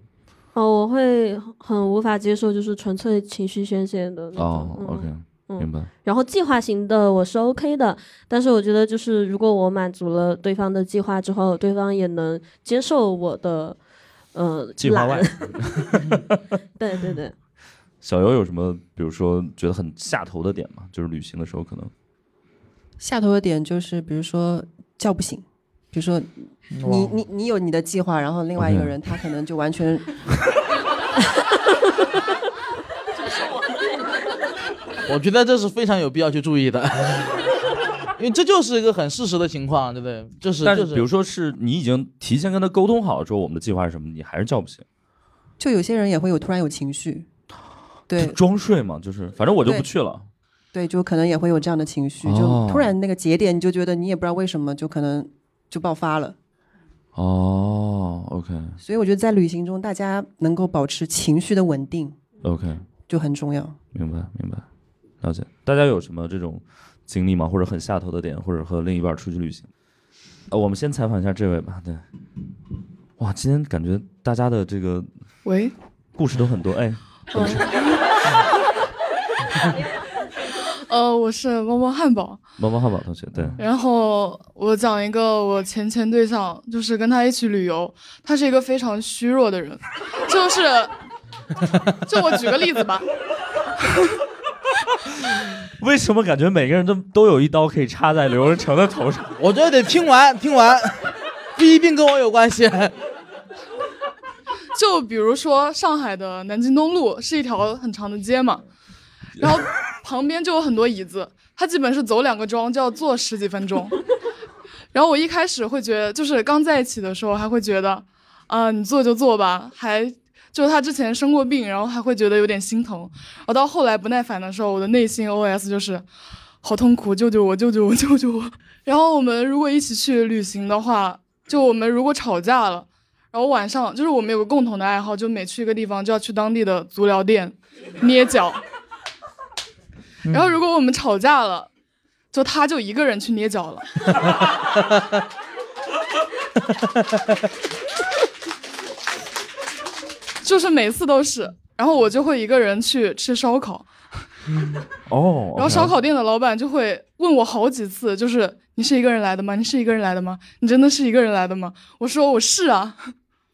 哦，我会很无法接受，就是纯粹情绪宣泄的那种。哦，OK，明白。然后计划型的我是 OK 的，但是我觉得就是如果我满足了对方的计划之后，对方也能接受我的，呃，计划外。对对对。小游有什么，比如说觉得很下头的点吗？就是旅行的时候可能下头的点就是，比如说叫不醒，比如说你你你有你的计划，然后另外一个人他可能就完全。我觉得这是非常有必要去注意的，因为这就是一个很事实的情况，对不对？就是，但是比如说是你已经提前跟他沟通好了，说我们的计划是什么，你还是叫不醒。就有些人也会有突然有情绪。对，装睡嘛，就是反正我就不去了。对，就可能也会有这样的情绪，就突然那个节点，你就觉得你也不知道为什么，就可能就爆发了。哦，OK。所以我觉得在旅行中，大家能够保持情绪的稳定，OK，就很重要。明白，明白，了解。大家有什么这种经历吗？或者很下头的点，或者和另一半出去旅行？呃，我们先采访一下这位吧。对，哇，今天感觉大家的这个喂故事都很多，哎。呃，我是猫猫汉堡，猫猫汉堡同学，对。然后我讲一个我前前对象，就是跟他一起旅游，他是一个非常虚弱的人，就是，就我举个例子吧。为什么感觉每个人都都有一刀可以插在刘仁成的头上？我觉得得听完，听完，不一定跟我有关系。就比如说上海的南京东路是一条很长的街嘛，然后旁边就有很多椅子，他基本是走两个桩就要坐十几分钟。然后我一开始会觉得，就是刚在一起的时候还会觉得，啊，你坐就坐吧，还就是他之前生过病，然后还会觉得有点心疼。我到后来不耐烦的时候，我的内心 OS 就是，好痛苦，救救我，救救我，救救我。然后我们如果一起去旅行的话，就我们如果吵架了。然后晚上就是我们有个共同的爱好，就每去一个地方就要去当地的足疗店捏脚。然后如果我们吵架了，就他就一个人去捏脚了。就是每次都是，然后我就会一个人去吃烧烤。哦。然后烧烤店的老板就会问我好几次，就是你是一个人来的吗？你是一个人来的吗？你真的是一个人来的吗？我说我是啊。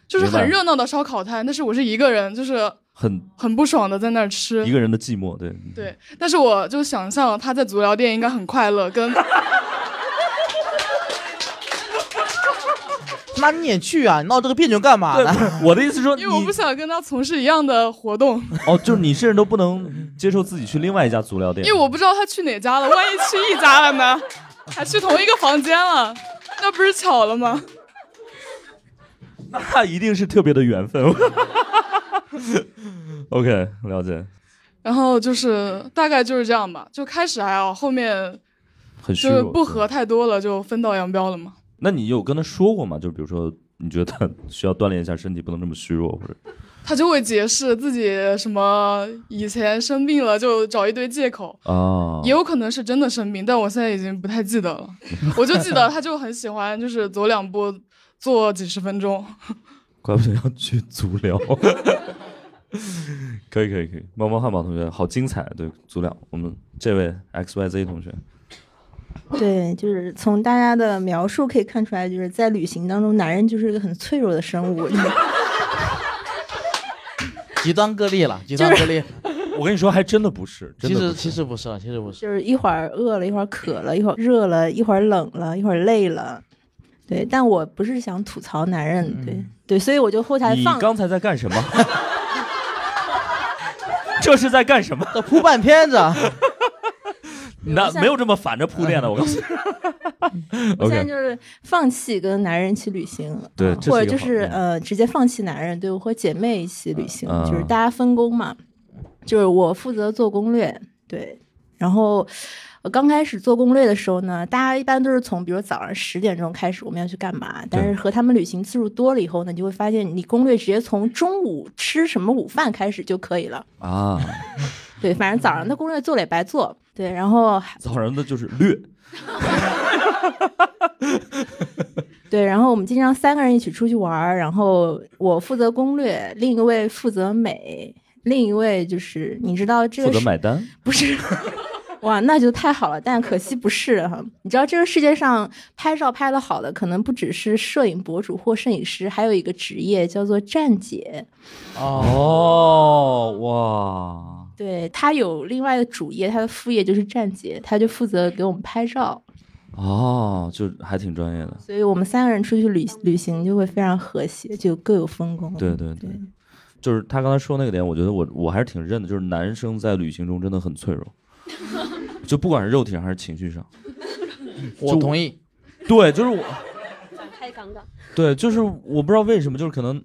就是很热闹的烧烤摊，但是我是一个人，就是很很不爽的在那儿吃一个人的寂寞，对对。但是我就想象他在足疗店应该很快乐，跟 那你也去啊？你闹这个别扭干嘛呢？我的意思说，因为我不想跟他从事一样的活动。哦，就是你甚至都不能接受自己去另外一家足疗店，因为我不知道他去哪家了，万一去一家了呢？还去同一个房间了，那不是巧了吗？那一定是特别的缘分。OK，了解。然后就是大概就是这样吧，就开始还好，后面就是不和太多了，就分道扬镳了嘛。那你有跟他说过吗？就比如说，你觉得他 需要锻炼一下身体，不能这么虚弱，或者 他就会解释自己什么以前生病了，就找一堆借口啊。也有可能是真的生病，但我现在已经不太记得了。我就记得他就很喜欢，就是走两步。做几十分钟，怪不得要去足疗。可以可以可以，猫猫汉堡同学好精彩，对足疗。我们这位 X Y Z 同学，对，就是从大家的描述可以看出来，就是在旅行当中，男人就是一个很脆弱的生物。极端个例了，极端个例。我跟你说，还真的不是，其实其实不是了，其实不是，就是一会儿饿了，一会儿渴了，一会儿热了，一会儿冷了，一会儿累了。对，但我不是想吐槽男人，对对，所以我就后台放。你刚才在干什么？这是在干什么？铺半片子。那没有这么反着铺垫的，我告诉你。我现在就是放弃跟男人一起旅行，对，或者就是呃，直接放弃男人，对我和姐妹一起旅行，就是大家分工嘛，就是我负责做攻略，对，然后。刚开始做攻略的时候呢，大家一般都是从比如早上十点钟开始，我们要去干嘛？但是和他们旅行次数多了以后呢，你就会发现，你攻略直接从中午吃什么午饭开始就可以了啊。对，反正早上的攻略做了也白做。对，然后早上的就是略。对，然后我们经常三个人一起出去玩，然后我负责攻略，另一位负责美，另一位就是你知道这个负责买单不是。哇，那就太好了，但可惜不是哈。你知道这个世界上拍照拍的好的，可能不只是摄影博主或摄影师，还有一个职业叫做站姐。哦，哇，对他有另外的主业，他的副业就是站姐，他就负责给我们拍照。哦，就还挺专业的。所以我们三个人出去旅旅行就会非常和谐，就各有分工。对对对，就是他刚才说那个点，我觉得我我还是挺认的，就是男生在旅行中真的很脆弱，就不管是肉体上还是情绪上。我同意。对，就是我。展开杠杠。对，就是我不知道为什么，就是可能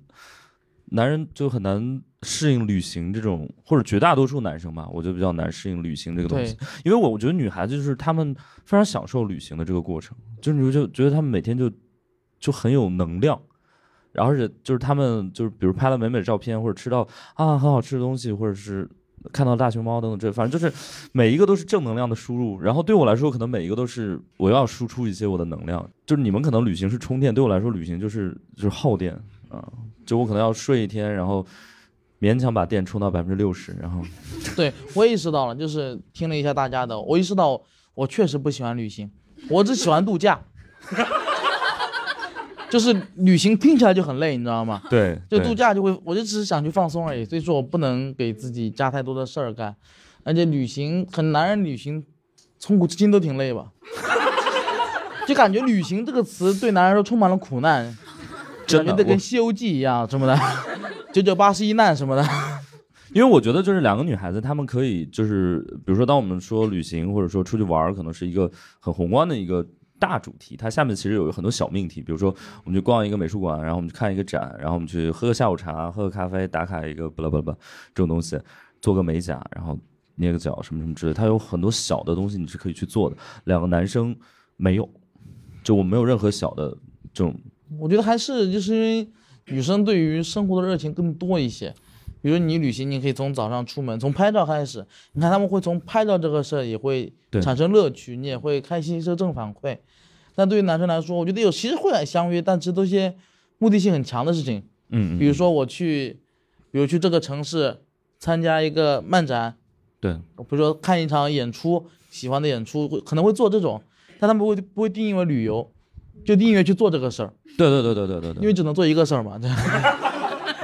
男人就很难。适应旅行这种，或者绝大多数男生吧，我就比较难适应旅行这个东西。因为我我觉得女孩子就是她们非常享受旅行的这个过程，就是你就觉得她们每天就就很有能量，然后而且就是他们就是比如拍了美美的照片，或者吃到啊很好吃的东西，或者是看到大熊猫等等，这反正就是每一个都是正能量的输入。然后对我来说，可能每一个都是我要输出一些我的能量。就是你们可能旅行是充电，对我来说旅行就是就是耗电啊，就我可能要睡一天，然后。勉强把电充到百分之六十，然后，对我意识到了，就是听了一下大家的，我意识到我确实不喜欢旅行，我只喜欢度假，就是旅行听起来就很累，你知道吗？对，就度假就会，我就只是想去放松而已，所以说我不能给自己加太多的事儿干，而且旅行很男人旅行，从古至今都挺累吧，就感觉旅行这个词对男人说充满了苦难，感觉得跟《西游记》一样什么的。九九八十一难什么的，因为我觉得就是两个女孩子，她们可以就是，比如说当我们说旅行或者说出去玩，可能是一个很宏观的一个大主题，它下面其实有很多小命题，比如说我们去逛一个美术馆，然后我们去看一个展，然后我们去喝个下午茶，喝个咖啡，打卡一个不啦不啦不这种东西，做个美甲，然后捏个脚什么什么之类，它有很多小的东西你是可以去做的。两个男生没有，就我没有任何小的这种。我觉得还是就是因为。女生对于生活的热情更多一些，比如你旅行，你可以从早上出门，从拍照开始，你看他们会从拍照这个事儿也会产生乐趣，你也会开心是正反馈。但对于男生来说，我觉得有其实会相约，但这都些目的性很强的事情。嗯，比如说我去，比如去这个城市参加一个漫展，对，比如说看一场演出，喜欢的演出会可能会做这种，但他们不会不会定义为旅游。就定义为去做这个事儿，对对对对对对对，因为只能做一个事儿嘛，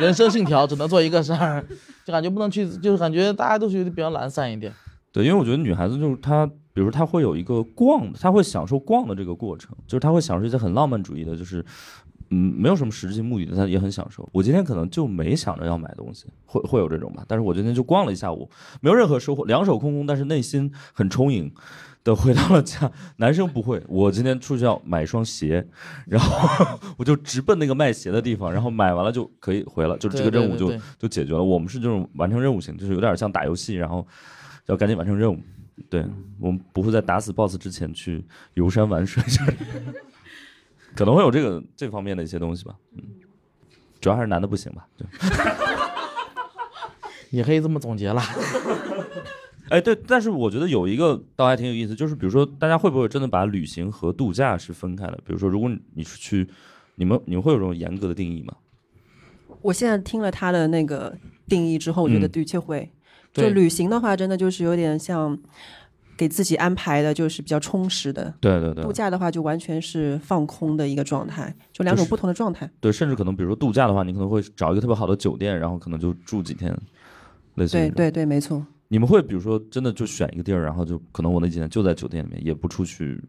人生信条只能做一个事儿，就感觉不能去，就是感觉大家都是比较懒散一点。对，因为我觉得女孩子就是她，比如她会有一个逛，她会享受逛的这个过程，就是她会享受一些很浪漫主义的，就是嗯，没有什么实质性目的的，她也很享受。我今天可能就没想着要买东西，会会有这种吧，但是我今天就逛了一下午，没有任何收获，两手空空，但是内心很充盈。的回到了家，男生不会。我今天出去要买一双鞋，然后 我就直奔那个卖鞋的地方，然后买完了就可以回了，就这个任务就就解决了。我们是这种完成任务型，就是有点像打游戏，然后要赶紧完成任务。对我们不会在打死 BOSS 之前去游山玩水，可能会有这个这方面的一些东西吧。嗯，主要还是男的不行吧？对，也可以这么总结了。哎，对，但是我觉得有一个倒还挺有意思，就是比如说大家会不会真的把旅行和度假是分开的？比如说，如果你是去，你们你们会有这种严格的定义吗？我现在听了他的那个定义之后，我觉得的确会。就旅行的话，真的就是有点像给自己安排的，就是比较充实的。对对对。度假的话，就完全是放空的一个状态，就两种不同的状态。对，甚至可能比如说度假的话，你可能会找一个特别好的酒店，然后可能就住几天，类似。对对对，没错。你们会比如说真的就选一个地儿，然后就可能我那几天就在酒店里面，也不出去，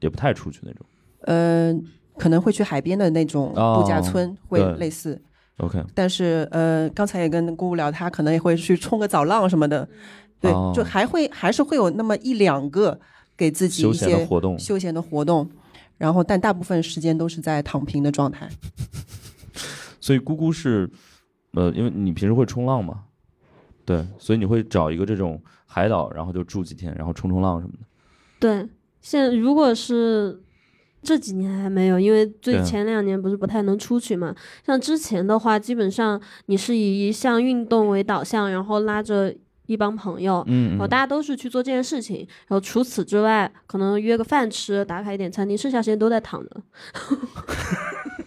也不太出去那种。呃，可能会去海边的那种度假村，会类似。OK。但是呃，刚才也跟姑姑聊，她可能也会去冲个澡浪什么的。对，就还会还是会有那么一两个给自己一些活动，休闲的活动。然后，但大部分时间都是在躺平的状态。所以姑姑是，呃，因为你平时会冲浪吗？对，所以你会找一个这种海岛，然后就住几天，然后冲冲浪什么的。对，现如果是这几年还没有，因为最前两年不是不太能出去嘛。像之前的话，基本上你是以一项运动为导向，然后拉着一帮朋友，嗯，然后大家都是去做这件事情，然后除此之外，可能约个饭吃，打卡一点餐厅，剩下时间都在躺着。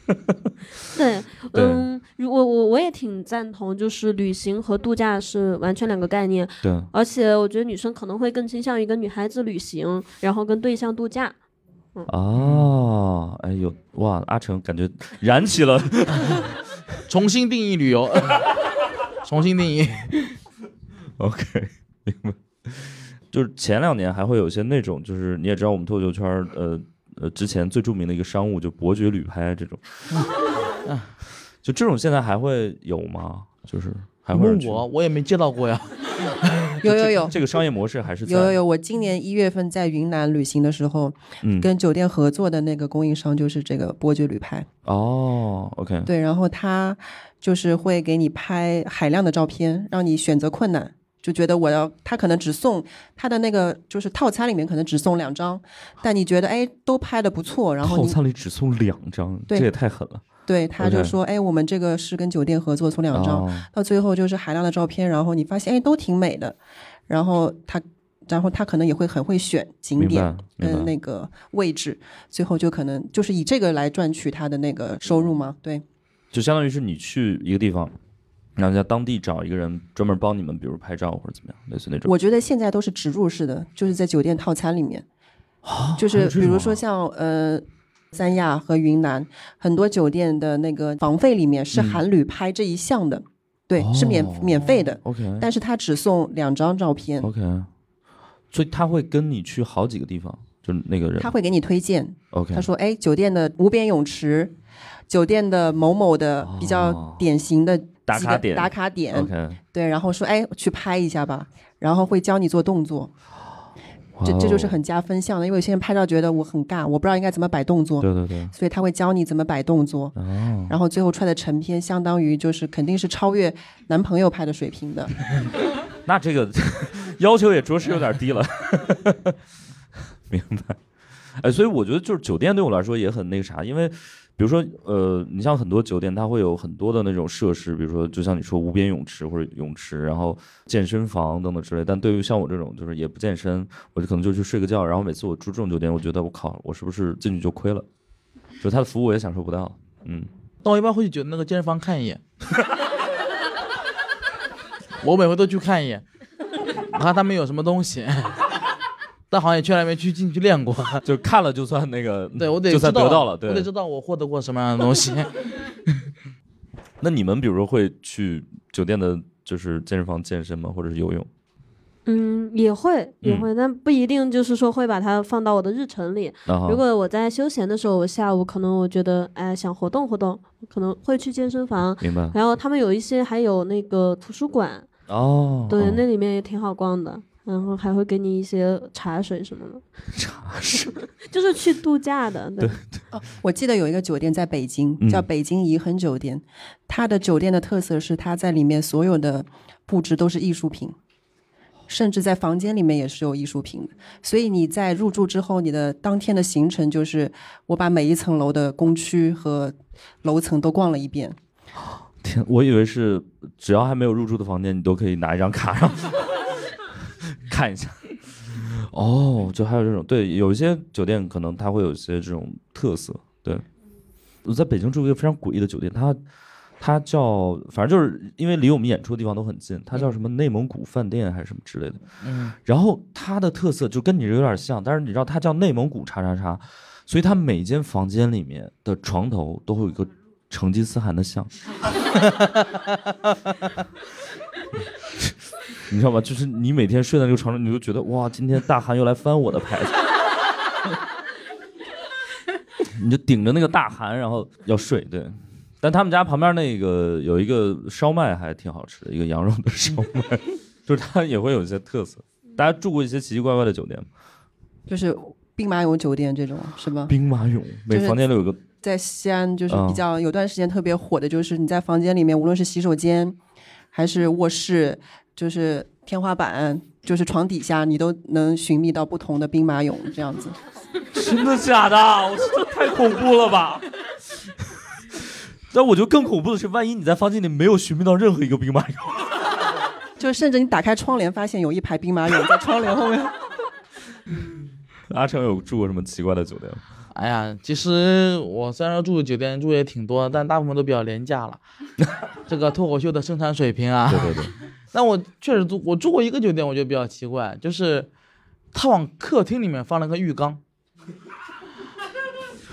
对，嗯，如我我我也挺赞同，就是旅行和度假是完全两个概念。对，而且我觉得女生可能会更倾向于跟女孩子旅行，然后跟对象度假。哦，哎呦，哇，阿成感觉燃起了 重新定义旅游，重新定义。OK，明白。就是前两年还会有一些那种，就是你也知道，我们脱口秀圈呃呃，之前最著名的一个商务就伯爵旅拍这种，就这种现在还会有吗？就是还会问我，我也没见到过呀。有有有，这个商业模式还是有有有。我今年一月份在云南旅行的时候，嗯，跟酒店合作的那个供应商就是这个伯爵旅拍。哦，OK。对，然后他就是会给你拍海量的照片，让你选择困难。就觉得我要他可能只送他的那个就是套餐里面可能只送两张，但你觉得哎都拍的不错，然后套餐里只送两张，这也太狠了。对，他就说哎我们这个是跟酒店合作送两张，到最后就是海量的照片，然后你发现哎都挺美的，然后他然后他可能也会很会选景点跟那个位置，最后就可能就是以这个来赚取他的那个收入吗？对，就相当于是你去一个地方。然后在当地找一个人专门帮你们，比如拍照或者怎么样，类似那种。我觉得现在都是植入式的，就是在酒店套餐里面，就是比如说像呃三亚和云南很多酒店的那个房费里面是含旅拍这一项的，对，是免免费的。OK，但是他只送两张照片。OK，所以他会跟你去好几个地方，就那个人他会给你推荐。OK，他说哎，酒店的无边泳池，酒店的某某的比较典型的。打卡点，打卡点，对，然后说，哎，去拍一下吧，然后会教你做动作，这这就是很加分项的，因为有些人拍照觉得我很尬，我不知道应该怎么摆动作，对对对，所以他会教你怎么摆动作，哦，然后最后出来的成片，相当于就是肯定是超越男朋友拍的水平的，那这个 要求也着实有点低了，明白，哎，所以我觉得就是酒店对我来说也很那个啥，因为。比如说，呃，你像很多酒店，它会有很多的那种设施，比如说，就像你说无边泳池或者泳池，然后健身房等等之类。但对于像我这种，就是也不健身，我就可能就去睡个觉。然后每次我住这种酒店，我觉得我靠，我是不是进去就亏了？就他的服务我也享受不到。嗯，但我一般会去酒那个健身房看一眼，我每回都去看一眼，我看他们有什么东西。但好像也从来没去进去练过，就看了就算那个，对我得就算得到了，对，我得知道我获得过什么样的东西。那你们比如说会去酒店的，就是健身房健身吗？或者是游泳？嗯，也会也会，但不一定就是说会把它放到我的日程里。如果我在休闲的时候，我下午可能我觉得哎想活动活动，可能会去健身房。明白。然后他们有一些还有那个图书馆哦，对，那里面也挺好逛的。然后还会给你一些茶水什么的，茶水 就是去度假的。对对。哦，我记得有一个酒店在北京，叫北京颐恒酒店。它的酒店的特色是，它在里面所有的布置都是艺术品，甚至在房间里面也是有艺术品的。所以你在入住之后，你的当天的行程就是我把每一层楼的工区和楼层都逛了一遍。天，我以为是只要还没有入住的房间，你都可以拿一张卡上。看一下，哦，就还有这种对，有一些酒店可能它会有一些这种特色。对，我在北京住一个非常诡异的酒店，它它叫，反正就是因为离我们演出的地方都很近，它叫什么内蒙古饭店还是什么之类的。嗯。然后它的特色就跟你这有点像，但是你知道它叫内蒙古叉叉叉，所以它每间房间里面的床头都会有一个成吉思汗的像。你知道吗？就是你每天睡在那个床上，你就觉得哇，今天大汗又来翻我的牌子，你就顶着那个大汗，然后要睡。对，但他们家旁边那个有一个烧麦还挺好吃的，一个羊肉的烧麦，就是它也会有一些特色。大家住过一些奇奇怪怪的酒店吗？就是兵马俑酒店这种是吧？兵马俑，每房间都有个。在西安就是比较有段时间特别火的，就是你在房间里面，无论是洗手间还是卧室。就是天花板，就是床底下，你都能寻觅到不同的兵马俑这样子。真的假的？我这太恐怖了吧！但我觉得更恐怖的是，万一你在房间里没有寻觅到任何一个兵马俑，就甚至你打开窗帘，发现有一排兵马俑在窗帘后面。阿成有住过什么奇怪的酒店吗？哎呀，其实我虽然住的酒店住也挺多，但大部分都比较廉价了。这个脱口秀的生产水平啊，对对对。但我确实住，我住过一个酒店，我觉得比较奇怪，就是他往客厅里面放了个浴缸。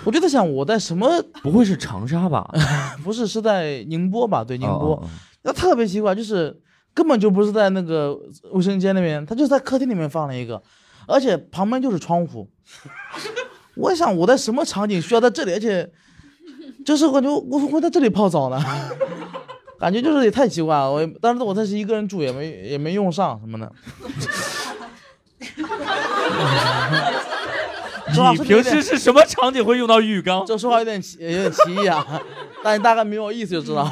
我就在想，我在什么？不会是长沙吧？不是，是在宁波吧？对，宁波。那特别奇怪，就是根本就不是在那个卫生间那边，他就在客厅里面放了一个，而且旁边就是窗户。我想我在什么场景需要在这里，而且就是我就我会在这里泡澡呢，感觉就是也太奇怪了。我当时我那是一个人住，也没也没用上什么的。你平时是什么场景会用到浴缸？这说话有点奇，有点奇异啊，但你大概明我意思就知道。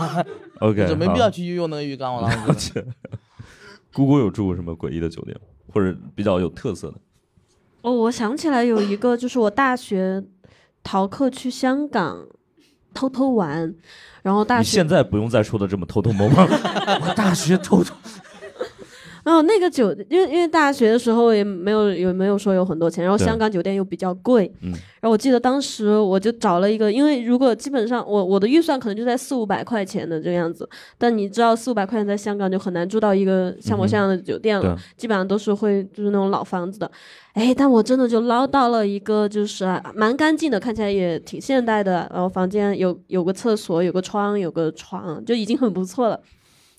OK，就没必要去用那个浴缸。我当时。姑姑有住过什么诡异的酒店，或者比较有特色的？哦，我想起来有一个，就是我大学逃课去香港偷偷玩，然后大学现在不用再说的这么偷偷摸摸。我大学偷偷。然后那个酒，因为因为大学的时候也没有也没有说有很多钱，然后香港酒店又比较贵，嗯，然后我记得当时我就找了一个，因为如果基本上我我的预算可能就在四五百块钱的这个样子，但你知道四五百块钱在香港就很难住到一个像我这样的酒店了，基本上都是会就是那种老房子的，哎，但我真的就捞到了一个就是蛮干净的，看起来也挺现代的，然后房间有有个厕所，有个窗，有个床，就已经很不错了。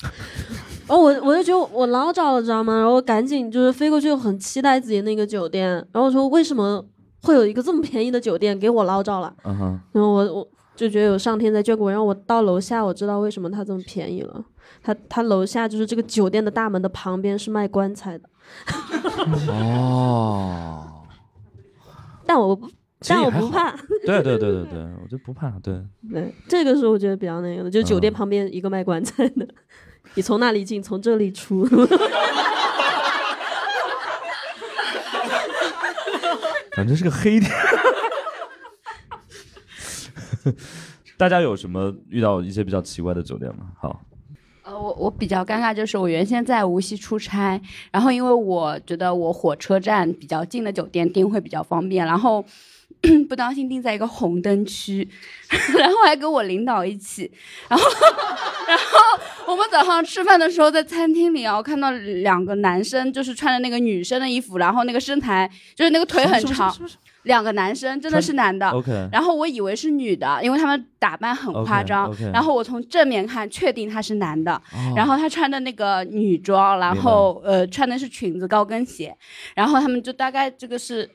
哦，我我就觉得我捞着了，知道吗？然后我赶紧就是飞过去，很期待自己那个酒店。然后我说为什么会有一个这么便宜的酒店给我捞着了？嗯哼。然后我我就觉得有上天在眷顾我。然后我到楼下，我知道为什么它这么便宜了。它它楼下就是这个酒店的大门的旁边是卖棺材的。哦。但我不，但我不怕。对对对对对，我就不怕。对。对，这个是我觉得比较那个的，就酒店旁边一个卖棺材的。你从那里进，从这里出。反正是个黑点。大家有什么遇到一些比较奇怪的酒店吗？好。呃，我我比较尴尬，就是我原先在无锡出差，然后因为我觉得我火车站比较近的酒店订会比较方便，然后。不当心定在一个红灯区，然后还跟我领导一起，然后，然后我们早上吃饭的时候在餐厅里啊，我看到两个男生就是穿着那个女生的衣服，然后那个身材就是那个腿很长，两个男生真的是男的然后我以为是女的，因为他们打扮很夸张，然后我从正面看确定他是男的，然后他穿的那个女装，然后呃穿的是裙子高跟鞋，然后他们就大概这个是。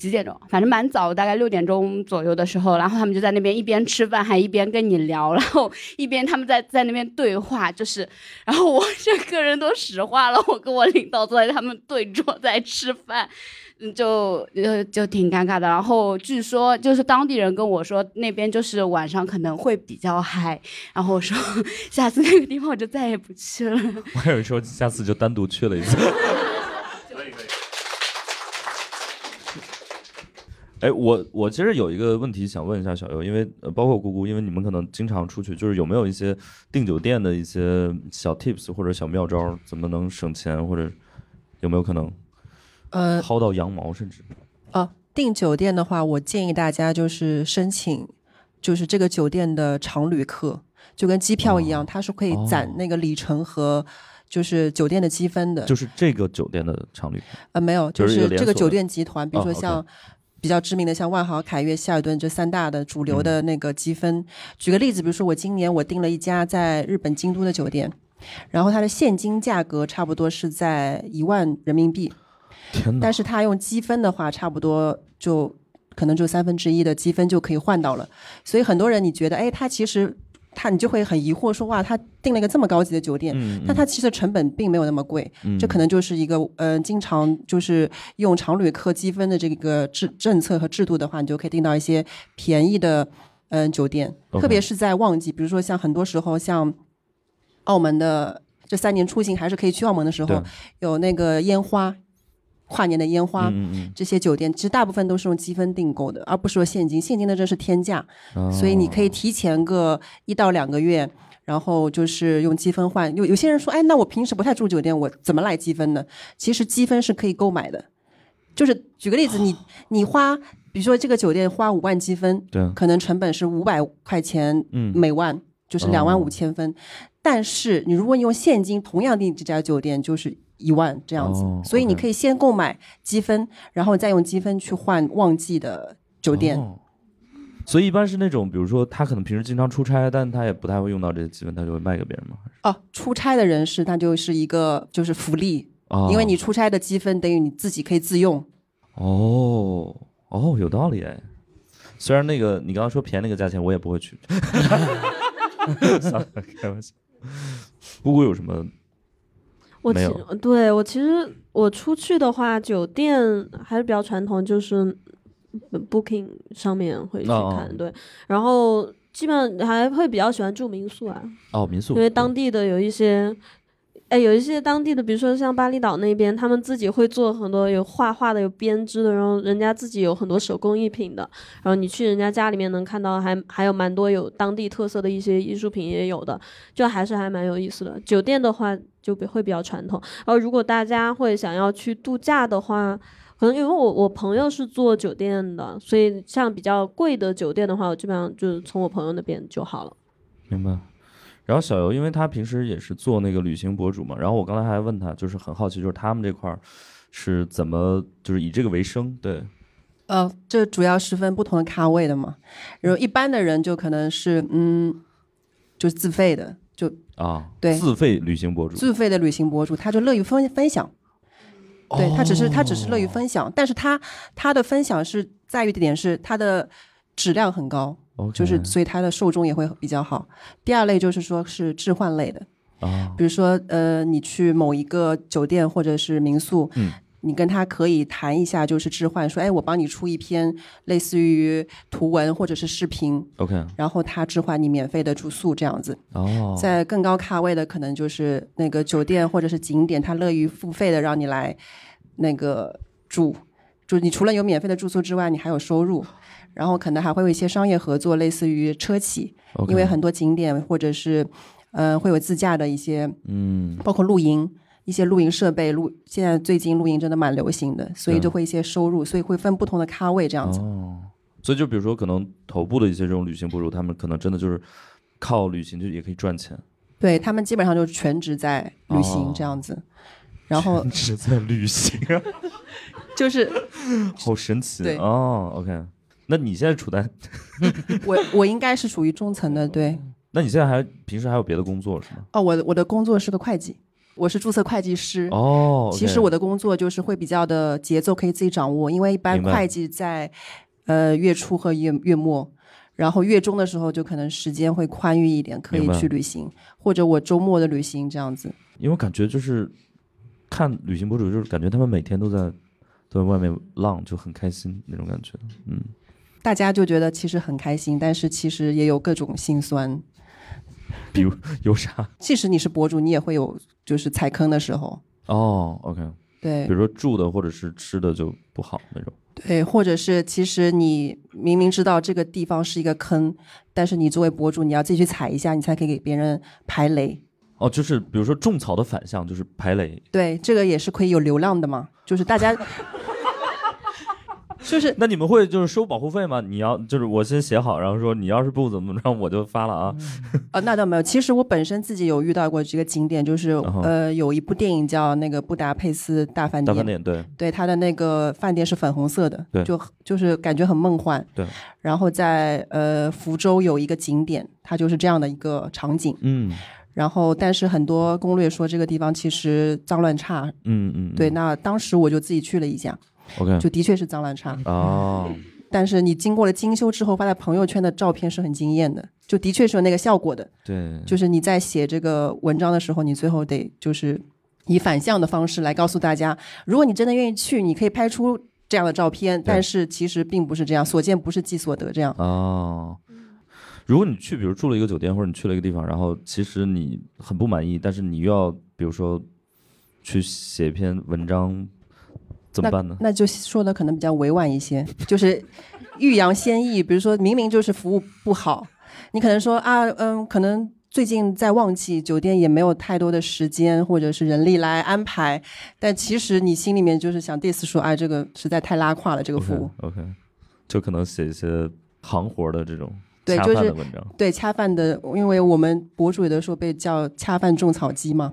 几点钟？反正蛮早，大概六点钟左右的时候，然后他们就在那边一边吃饭，还一边跟你聊，然后一边他们在在那边对话，就是，然后我整个人都石化了。我跟我领导坐在他们对桌在吃饭，就就就挺尴尬的。然后据说就是当地人跟我说，那边就是晚上可能会比较嗨。然后我说，下次那个地方我就再也不去了。我还有说下次就单独去了一次。哎，我我其实有一个问题想问一下小优，因为呃，包括姑姑，因为你们可能经常出去，就是有没有一些订酒店的一些小 tips 或者小妙招，怎么能省钱，或者有没有可能呃薅到羊毛，甚至哦，订酒店的话，我建议大家就是申请，就是这个酒店的常旅客，就跟机票一样，它是可以攒那个里程和就是酒店的积分的。就是这个酒店的常旅呃，没有，就是这个酒店集团，比如说像。比较知名的像万豪、凯悦、希尔顿这三大的主流的那个积分。举个例子，比如说我今年我订了一家在日本京都的酒店，然后它的现金价格差不多是在一万人民币，但是它用积分的话，差不多就可能就三分之一的积分就可以换到了。所以很多人你觉得，哎，它其实。他你就会很疑惑说哇，他订了一个这么高级的酒店，但他其实成本并没有那么贵，这可能就是一个嗯，经常就是用常旅客积分的这个制政策和制度的话，你就可以订到一些便宜的嗯酒店，特别是在旺季，比如说像很多时候像澳门的这三年出行还是可以去澳门的时候，有那个烟花。跨年的烟花，这些酒店其实大部分都是用积分订购的，而不是说现金。现金的真是天价，所以你可以提前个一到两个月，然后就是用积分换。有有些人说，哎，那我平时不太住酒店，我怎么来积分呢？其实积分是可以购买的。就是举个例子，你你花，比如说这个酒店花五万积分，对，可能成本是五百块钱每万，就是两万五千分。但是你如果你用现金同样订这家酒店，就是。一万这样子，所以你可以先购买积分，然后再用积分去换旺季的酒店。所以一般是那种，比如说他可能平时经常出差，但他也不太会用到这些积分，他就会卖给别人吗？哦，出差的人士，他就是一个就是福利，因为你出差的积分等于你自己可以自用。哦哦，有道理哎。虽然那个你刚刚说便宜那个价钱，我也不会去。开玩笑。姑姑有什么？我其对我其实我出去的话，酒店还是比较传统，就是。Booking 上面会去看，对，然后基本上还会比较喜欢住民宿啊。哦，民宿，因为当地的有一些，哎，有一些当地的，比如说像巴厘岛那边，他们自己会做很多有画画的、有编织的，然后人家自己有很多手工艺品的，然后你去人家家里面能看到，还还有蛮多有当地特色的一些艺术品也有的，就还是还蛮有意思的。酒店的话就比会比较传统，然后如果大家会想要去度假的话。可能因为我我朋友是做酒店的，所以像比较贵的酒店的话，我基本上就是从我朋友那边就好了。明白。然后小游，因为他平时也是做那个旅行博主嘛，然后我刚才还问他，就是很好奇，就是他们这块儿是怎么就是以这个为生？对。呃，这主要是分不同的咖位的嘛。然后一般的人就可能是嗯，就是自费的，就啊，对，自费旅行博主，自费的旅行博主，他就乐于分分享。对他只是他只是乐于分享，但是他他的分享是在于的点是他的质量很高，就是所以他的受众也会比较好。第二类就是说是置换类的，比如说呃你去某一个酒店或者是民宿。你跟他可以谈一下，就是置换，说，哎，我帮你出一篇类似于图文或者是视频，OK，然后他置换你免费的住宿这样子。哦，在更高咖位的，可能就是那个酒店或者是景点，他乐于付费的让你来那个住，就你除了有免费的住宿之外，你还有收入，然后可能还会有一些商业合作，类似于车企，因为很多景点或者是嗯会有自驾的一些，嗯，包括露营。一些露营设备，露现在最近露营真的蛮流行的，所以就会一些收入，所以会分不同的咖位这样子。哦，所以就比如说，可能头部的一些这种旅行博主，他们可能真的就是靠旅行就也可以赚钱。对他们基本上就是全职在旅行这样子，然后全职在旅行，啊 就是 好神奇。对哦，OK，那你现在处在 我我应该是属于中层的，对。那你现在还平时还有别的工作是吗？哦，我我的工作是个会计。我是注册会计师哦，其实我的工作就是会比较的节奏可以自己掌握，因为一般会计在呃月初和月月末，然后月中的时候就可能时间会宽裕一点，可以去旅行，或者我周末的旅行这样子。因为感觉就是看旅行博主，就是感觉他们每天都在都在外面浪，就很开心那种感觉。嗯，大家就觉得其实很开心，但是其实也有各种心酸。比如有啥？即使你是博主，你也会有就是踩坑的时候。哦，OK。对，比如说住的或者是吃的就不好那种。对，或者是其实你明明知道这个地方是一个坑，但是你作为博主，你要自己去踩一下，你才可以给别人排雷。哦，就是比如说种草的反向就是排雷。对，这个也是可以有流量的嘛，就是大家。就是那你们会就是收保护费吗？你要就是我先写好，然后说你要是不怎么着，我就发了啊。呃，那倒没有。其实我本身自己有遇到过这个景点，就是呃，有一部电影叫那个《布达佩斯大饭店》。大饭店对。对，它的那个饭店是粉红色的，对，就就是感觉很梦幻。对。然后在呃福州有一个景点，它就是这样的一个场景。嗯。然后，但是很多攻略说这个地方其实脏乱差。嗯嗯。对，那当时我就自己去了一下。OK，就的确是脏乱差哦，但是你经过了精修之后发在朋友圈的照片是很惊艳的，就的确是有那个效果的。对，就是你在写这个文章的时候，你最后得就是以反向的方式来告诉大家，如果你真的愿意去，你可以拍出这样的照片，但是其实并不是这样，所见不是即所得这样。哦，如果你去，比如住了一个酒店，或者你去了一个地方，然后其实你很不满意，但是你又要比如说去写一篇文章。怎么办呢？那就说的可能比较委婉一些，就是欲扬先抑。比如说明明就是服务不好，你可能说啊，嗯，可能最近在旺季，酒店也没有太多的时间或者是人力来安排。但其实你心里面就是想 diss 说，哎，这个实在太拉胯了，这个服务。OK，就可能写一些行活的这种恰饭的文章。对，恰饭的，因为我们博主有的时候被叫恰饭种草机嘛。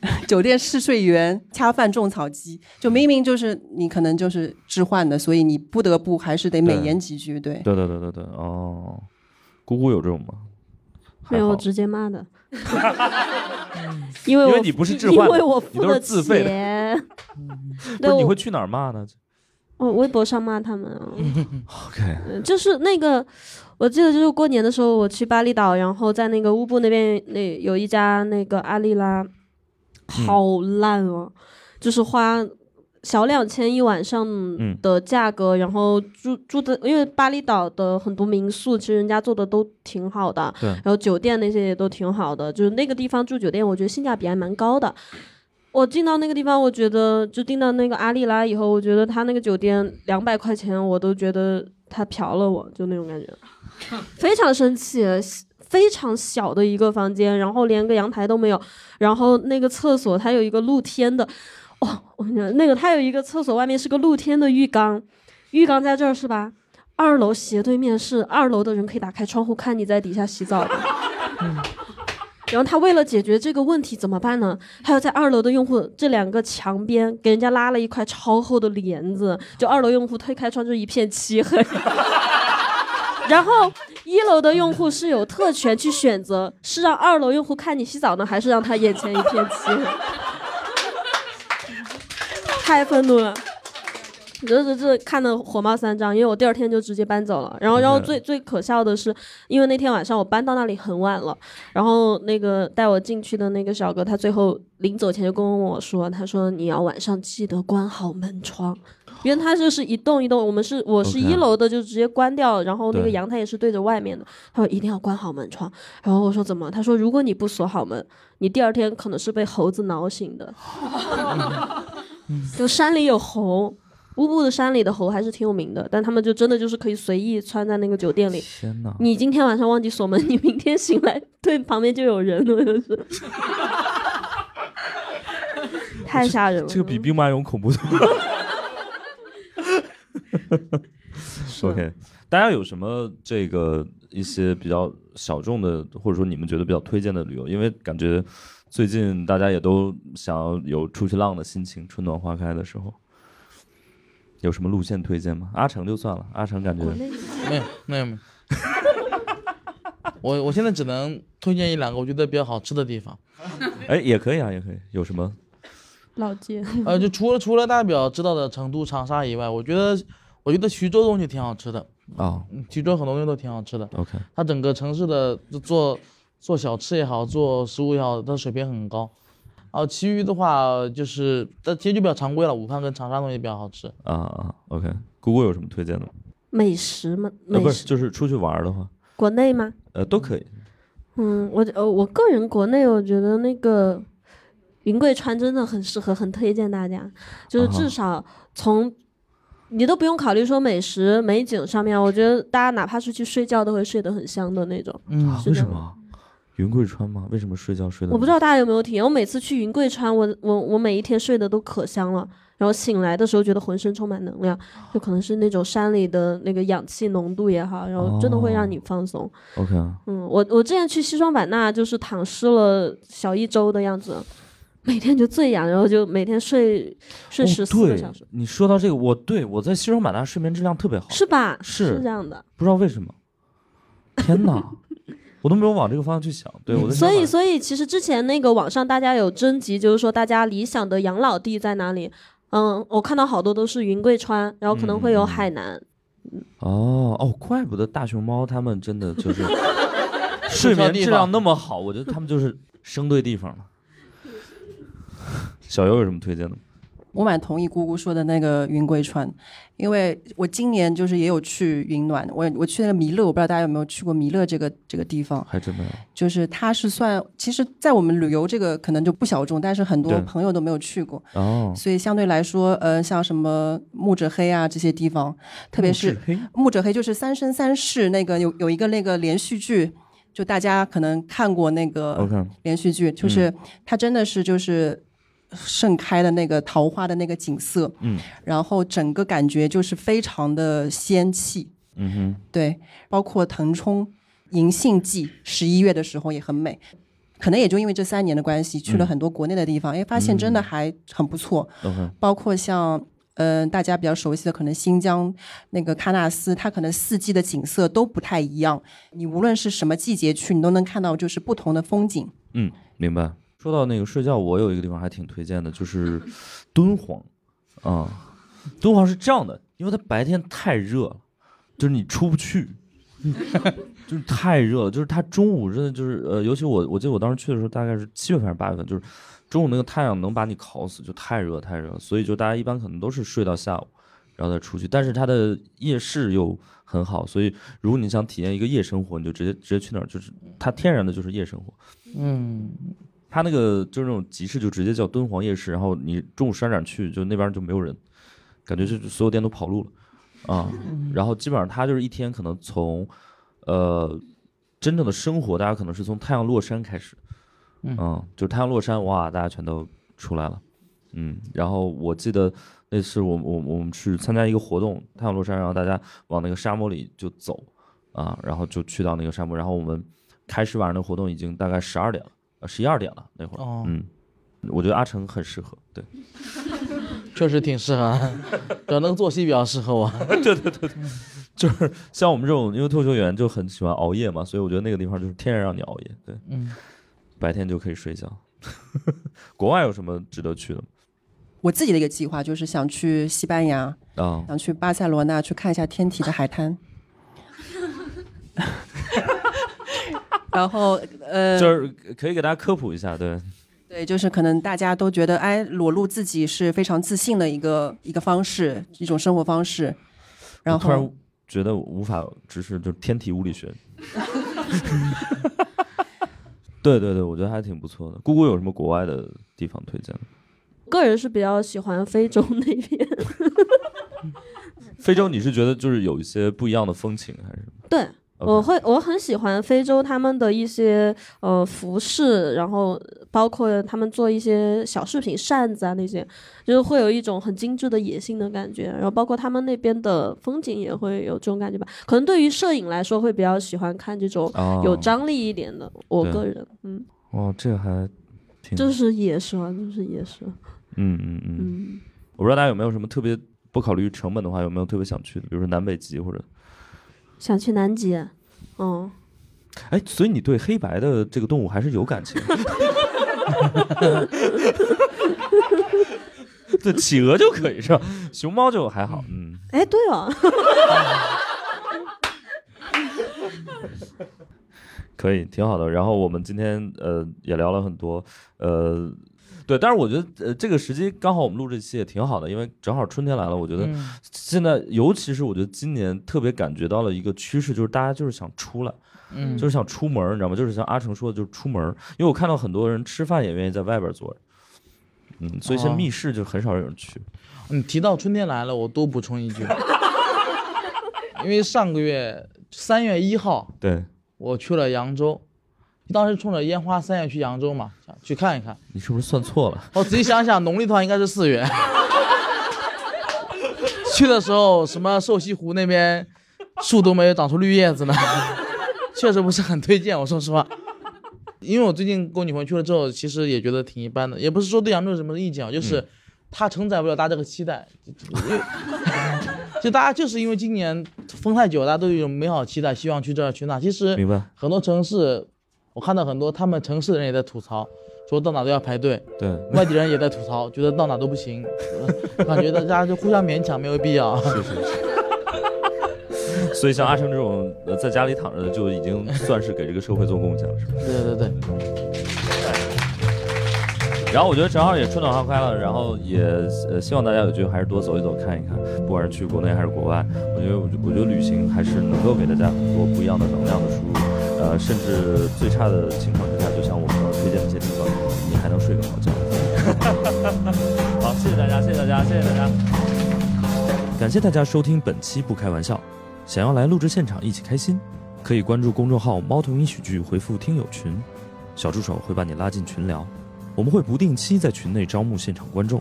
酒店试睡员恰饭种草机，就明明就是你可能就是置换的，所以你不得不还是得美言几句，对。对对对对对，哦，姑姑有这种吗？没有，直接骂的。因为因为你不是置换，因为我你都是自费的。不是你会去哪儿骂呢？我微博上骂他们。OK，就是那个，我记得就是过年的时候，我去巴厘岛，然后在那个乌布那边，那有一家那个阿丽拉，好烂哦，就是花。小两千一晚上的价格，然后住住的，因为巴厘岛的很多民宿其实人家做的都挺好的，对，然后酒店那些也都挺好的，就是那个地方住酒店，我觉得性价比还蛮高的。我进到那个地方，我觉得就订到那个阿丽拉以后，我觉得他那个酒店两百块钱，我都觉得他嫖了我，就那种感觉，非常生气，非常小的一个房间，然后连个阳台都没有，然后那个厕所它有一个露天的。哦，我跟你讲，那个它有一个厕所，外面是个露天的浴缸，浴缸在这儿是吧？二楼斜对面是二楼的人可以打开窗户看你在底下洗澡的。嗯，然后他为了解决这个问题怎么办呢？他要在二楼的用户这两个墙边给人家拉了一块超厚的帘子，就二楼用户推开窗就一片漆黑。然后一楼的用户是有特权去选择，是让二楼用户看你洗澡呢，还是让他眼前一片漆黑？太愤怒了，这这这看的火冒三丈，因为我第二天就直接搬走了。然后，然后最最可笑的是，因为那天晚上我搬到那里很晚了，然后那个带我进去的那个小哥，他最后临走前就跟我说：“他说你要晚上记得关好门窗，因为他就是一栋一栋，我们是我是一楼的，就直接关掉，然后那个阳台也是对着外面的。他说一定要关好门窗。然后我说怎么？他说如果你不锁好门，你第二天可能是被猴子挠醒的。”就山里有猴，乌布的山里的猴还是挺有名的，但他们就真的就是可以随意穿在那个酒店里。天哪！你今天晚上忘记锁门，你明天醒来对旁边就有人了，就是，太吓人了。这个比兵马俑恐怖多了。OK，大家有什么这个一些比较小众的，或者说你们觉得比较推荐的旅游？因为感觉。最近大家也都想要有出去浪的心情，春暖花开的时候，有什么路线推荐吗？阿成就算了，阿成感觉没有没有没有。我我现在只能推荐一两个我觉得比较好吃的地方。哎，也可以啊，也可以。有什么？老街。呃，就除了除了大家比较知道的成都、长沙以外，我觉得我觉得徐州东西挺好吃的啊。徐州很多东西都挺好吃的。OK。它整个城市的做。做小吃也好，做食物也好，它水平很高。然后其余的话就是，但其实就比较常规了。武汉跟长沙东西比较好吃啊啊。OK，姑姑有什么推荐的吗？美食吗？不是，就是出去玩的话。国内吗？呃，都可以。嗯，我呃，我个人国内我觉得那个云贵川真的很适合，很推荐大家。就是至少从你都不用考虑说美食美景上面，我觉得大家哪怕是去睡觉都会睡得很香的那种。嗯，为什么？云贵川吗？为什么睡觉睡的？我不知道大家有没有体验。我每次去云贵川，我我我每一天睡得都可香了，然后醒来的时候觉得浑身充满能量，就可能是那种山里的那个氧气浓度也好，然后真的会让你放松。OK 啊。嗯，我我之前去西双版纳就是躺尸了小一周的样子，每天就醉氧，然后就每天睡睡十四个小时。你说到这个，我对我在西双版纳睡眠质量特别好，是吧？是是这样的，不知道为什么。天哪！我都没有往这个方向去想，对，我所以所以其实之前那个网上大家有征集，就是说大家理想的养老地在哪里？嗯，我看到好多都是云贵川，然后可能会有海南。哦哦，怪不得大熊猫他们真的就是 睡眠质量那么好，我觉得他们就是生对地方了。小优有什么推荐的吗？我蛮同意姑姑说的那个云贵川，因为我今年就是也有去云暖，我我去那个弥勒，我不知道大家有没有去过弥勒这个这个地方，还真没有。就是它是算，其实，在我们旅游这个可能就不小众，但是很多朋友都没有去过哦，所以相对来说，呃，像什么木者黑啊这些地方，特别是木者黑就是《三生三世》那个有有一个那个连续剧，就大家可能看过那个连续剧，就是它真的是就是。盛开的那个桃花的那个景色，嗯，然后整个感觉就是非常的仙气，嗯哼，对，包括腾冲银杏季，十一月的时候也很美。可能也就因为这三年的关系，去了很多国内的地方，哎，发现真的还很不错。包括像嗯，大家比较熟悉的，可能新疆那个喀纳斯，它可能四季的景色都不太一样。你无论是什么季节去，你都能看到就是不同的风景。嗯，明白。说到那个睡觉，我有一个地方还挺推荐的，就是敦煌。啊，敦煌是这样的，因为它白天太热了，就是你出不去。就是太热了，就是它中午真的就是呃，尤其我我记得我当时去的时候大概是七月份还是八月份，就是中午那个太阳能把你烤死，就太热太热，所以就大家一般可能都是睡到下午，然后再出去。但是它的夜市又很好，所以如果你想体验一个夜生活，你就直接直接去那儿，就是它天然的就是夜生活。嗯，它那个就是那种集市就直接叫敦煌夜市，然后你中午十二点去，就那边就没有人，感觉就所有店都跑路了。啊，然后基本上他就是一天可能从，呃，真正的生活，大家可能是从太阳落山开始，嗯，就是太阳落山，哇，大家全都出来了，嗯，然后我记得那次我我我们去参加一个活动，太阳落山，然后大家往那个沙漠里就走，啊，然后就去到那个沙漠，然后我们开始晚上的活动已经大概十二点了，呃，十一二点了那会儿，嗯，我觉得阿成很适合，对。确实挺适合，可能作息比较适合我。对对对对，就是像我们这种，因为脱口秀员就很喜欢熬夜嘛，所以我觉得那个地方就是天然让你熬夜。对，嗯，白天就可以睡觉。国外有什么值得去的吗？我自己的一个计划就是想去西班牙啊，想去巴塞罗那去看一下天体的海滩。然后呃，就是可以给大家科普一下，对。对，就是可能大家都觉得，哎，裸露自己是非常自信的一个一个方式，一种生活方式。然后突然觉得无法直视，就是天体物理学。对对对，我觉得还挺不错的。姑姑有什么国外的地方推荐个人是比较喜欢非洲那边。非洲，你是觉得就是有一些不一样的风情，还是？对。我会我很喜欢非洲他们的一些呃服饰，然后包括他们做一些小饰品、扇子啊那些，就是会有一种很精致的野性的感觉。然后包括他们那边的风景也会有这种感觉吧。可能对于摄影来说，会比较喜欢看这种有张力一点的。我个人，嗯，哦，这个还挺，就是野蛇，就是野蛇。嗯嗯嗯。我不知道大家有没有什么特别不考虑成本的话，有没有特别想去的，比如说南北极或者。想去南极，嗯，哎，所以你对黑白的这个动物还是有感情？对，企鹅就可以是吧？熊猫就还好，嗯。哎，对哦，可以，挺好的。然后我们今天呃也聊了很多，呃。对，但是我觉得，呃，这个时机刚好，我们录这期也挺好的，因为正好春天来了。我觉得现在，尤其是我觉得今年特别感觉到了一个趋势，就是大家就是想出来，嗯，就是想出门，你知道吗？就是像阿成说的，就是出门。因为我看到很多人吃饭也愿意在外边坐着，嗯，所以像密室就很少有人去。你提到春天来了，我多补充一句，因为上个月三月一号，对我去了扬州。当时冲着烟花三月去扬州嘛，想去看一看。你是不是算错了？我仔细想想，农历的话应该是四月。去的时候，什么瘦西湖那边树都没有长出绿叶子呢，确实不是很推荐。我说实话，因为我最近跟我女朋友去了之后，其实也觉得挺一般的，也不是说对扬州有什么意见啊，就是它承载不了大家这个期待。就大家就是因为今年封太久，大家都有美好期待，希望去这儿去那。其实明白很多城市。我看到很多他们城市的人也在吐槽，说到哪都要排队。对，外地人也在吐槽，觉得到哪都不行，感觉大家就互相勉强，没有必要。是是是。所以像阿成这种呃在家里躺着的，就已经算是给这个社会做贡献了，是吧？对对对。然后我觉得正好也春暖花开了，然后也呃希望大家有机会还是多走一走看一看，不管是去国内还是国外，我觉得我我觉得旅行还是能够给大家很多不一样的能量的输入。呃，甚至最差的情况之下，就像我们刚刚推荐的一些地方，你还能睡个好觉。好，谢谢大家，谢谢大家，谢谢大家。感谢大家收听本期不开玩笑。想要来录制现场一起开心，可以关注公众号“猫头鹰喜剧”，回复“听友群”，小助手会把你拉进群聊。我们会不定期在群内招募现场观众，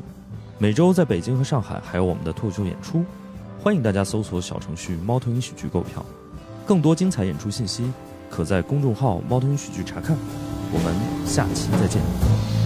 每周在北京和上海还有我们的脱口秀演出，欢迎大家搜索小程序“猫头鹰喜剧”购票。更多精彩演出信息。可在公众号“猫头鹰喜剧”查看。我们下期再见。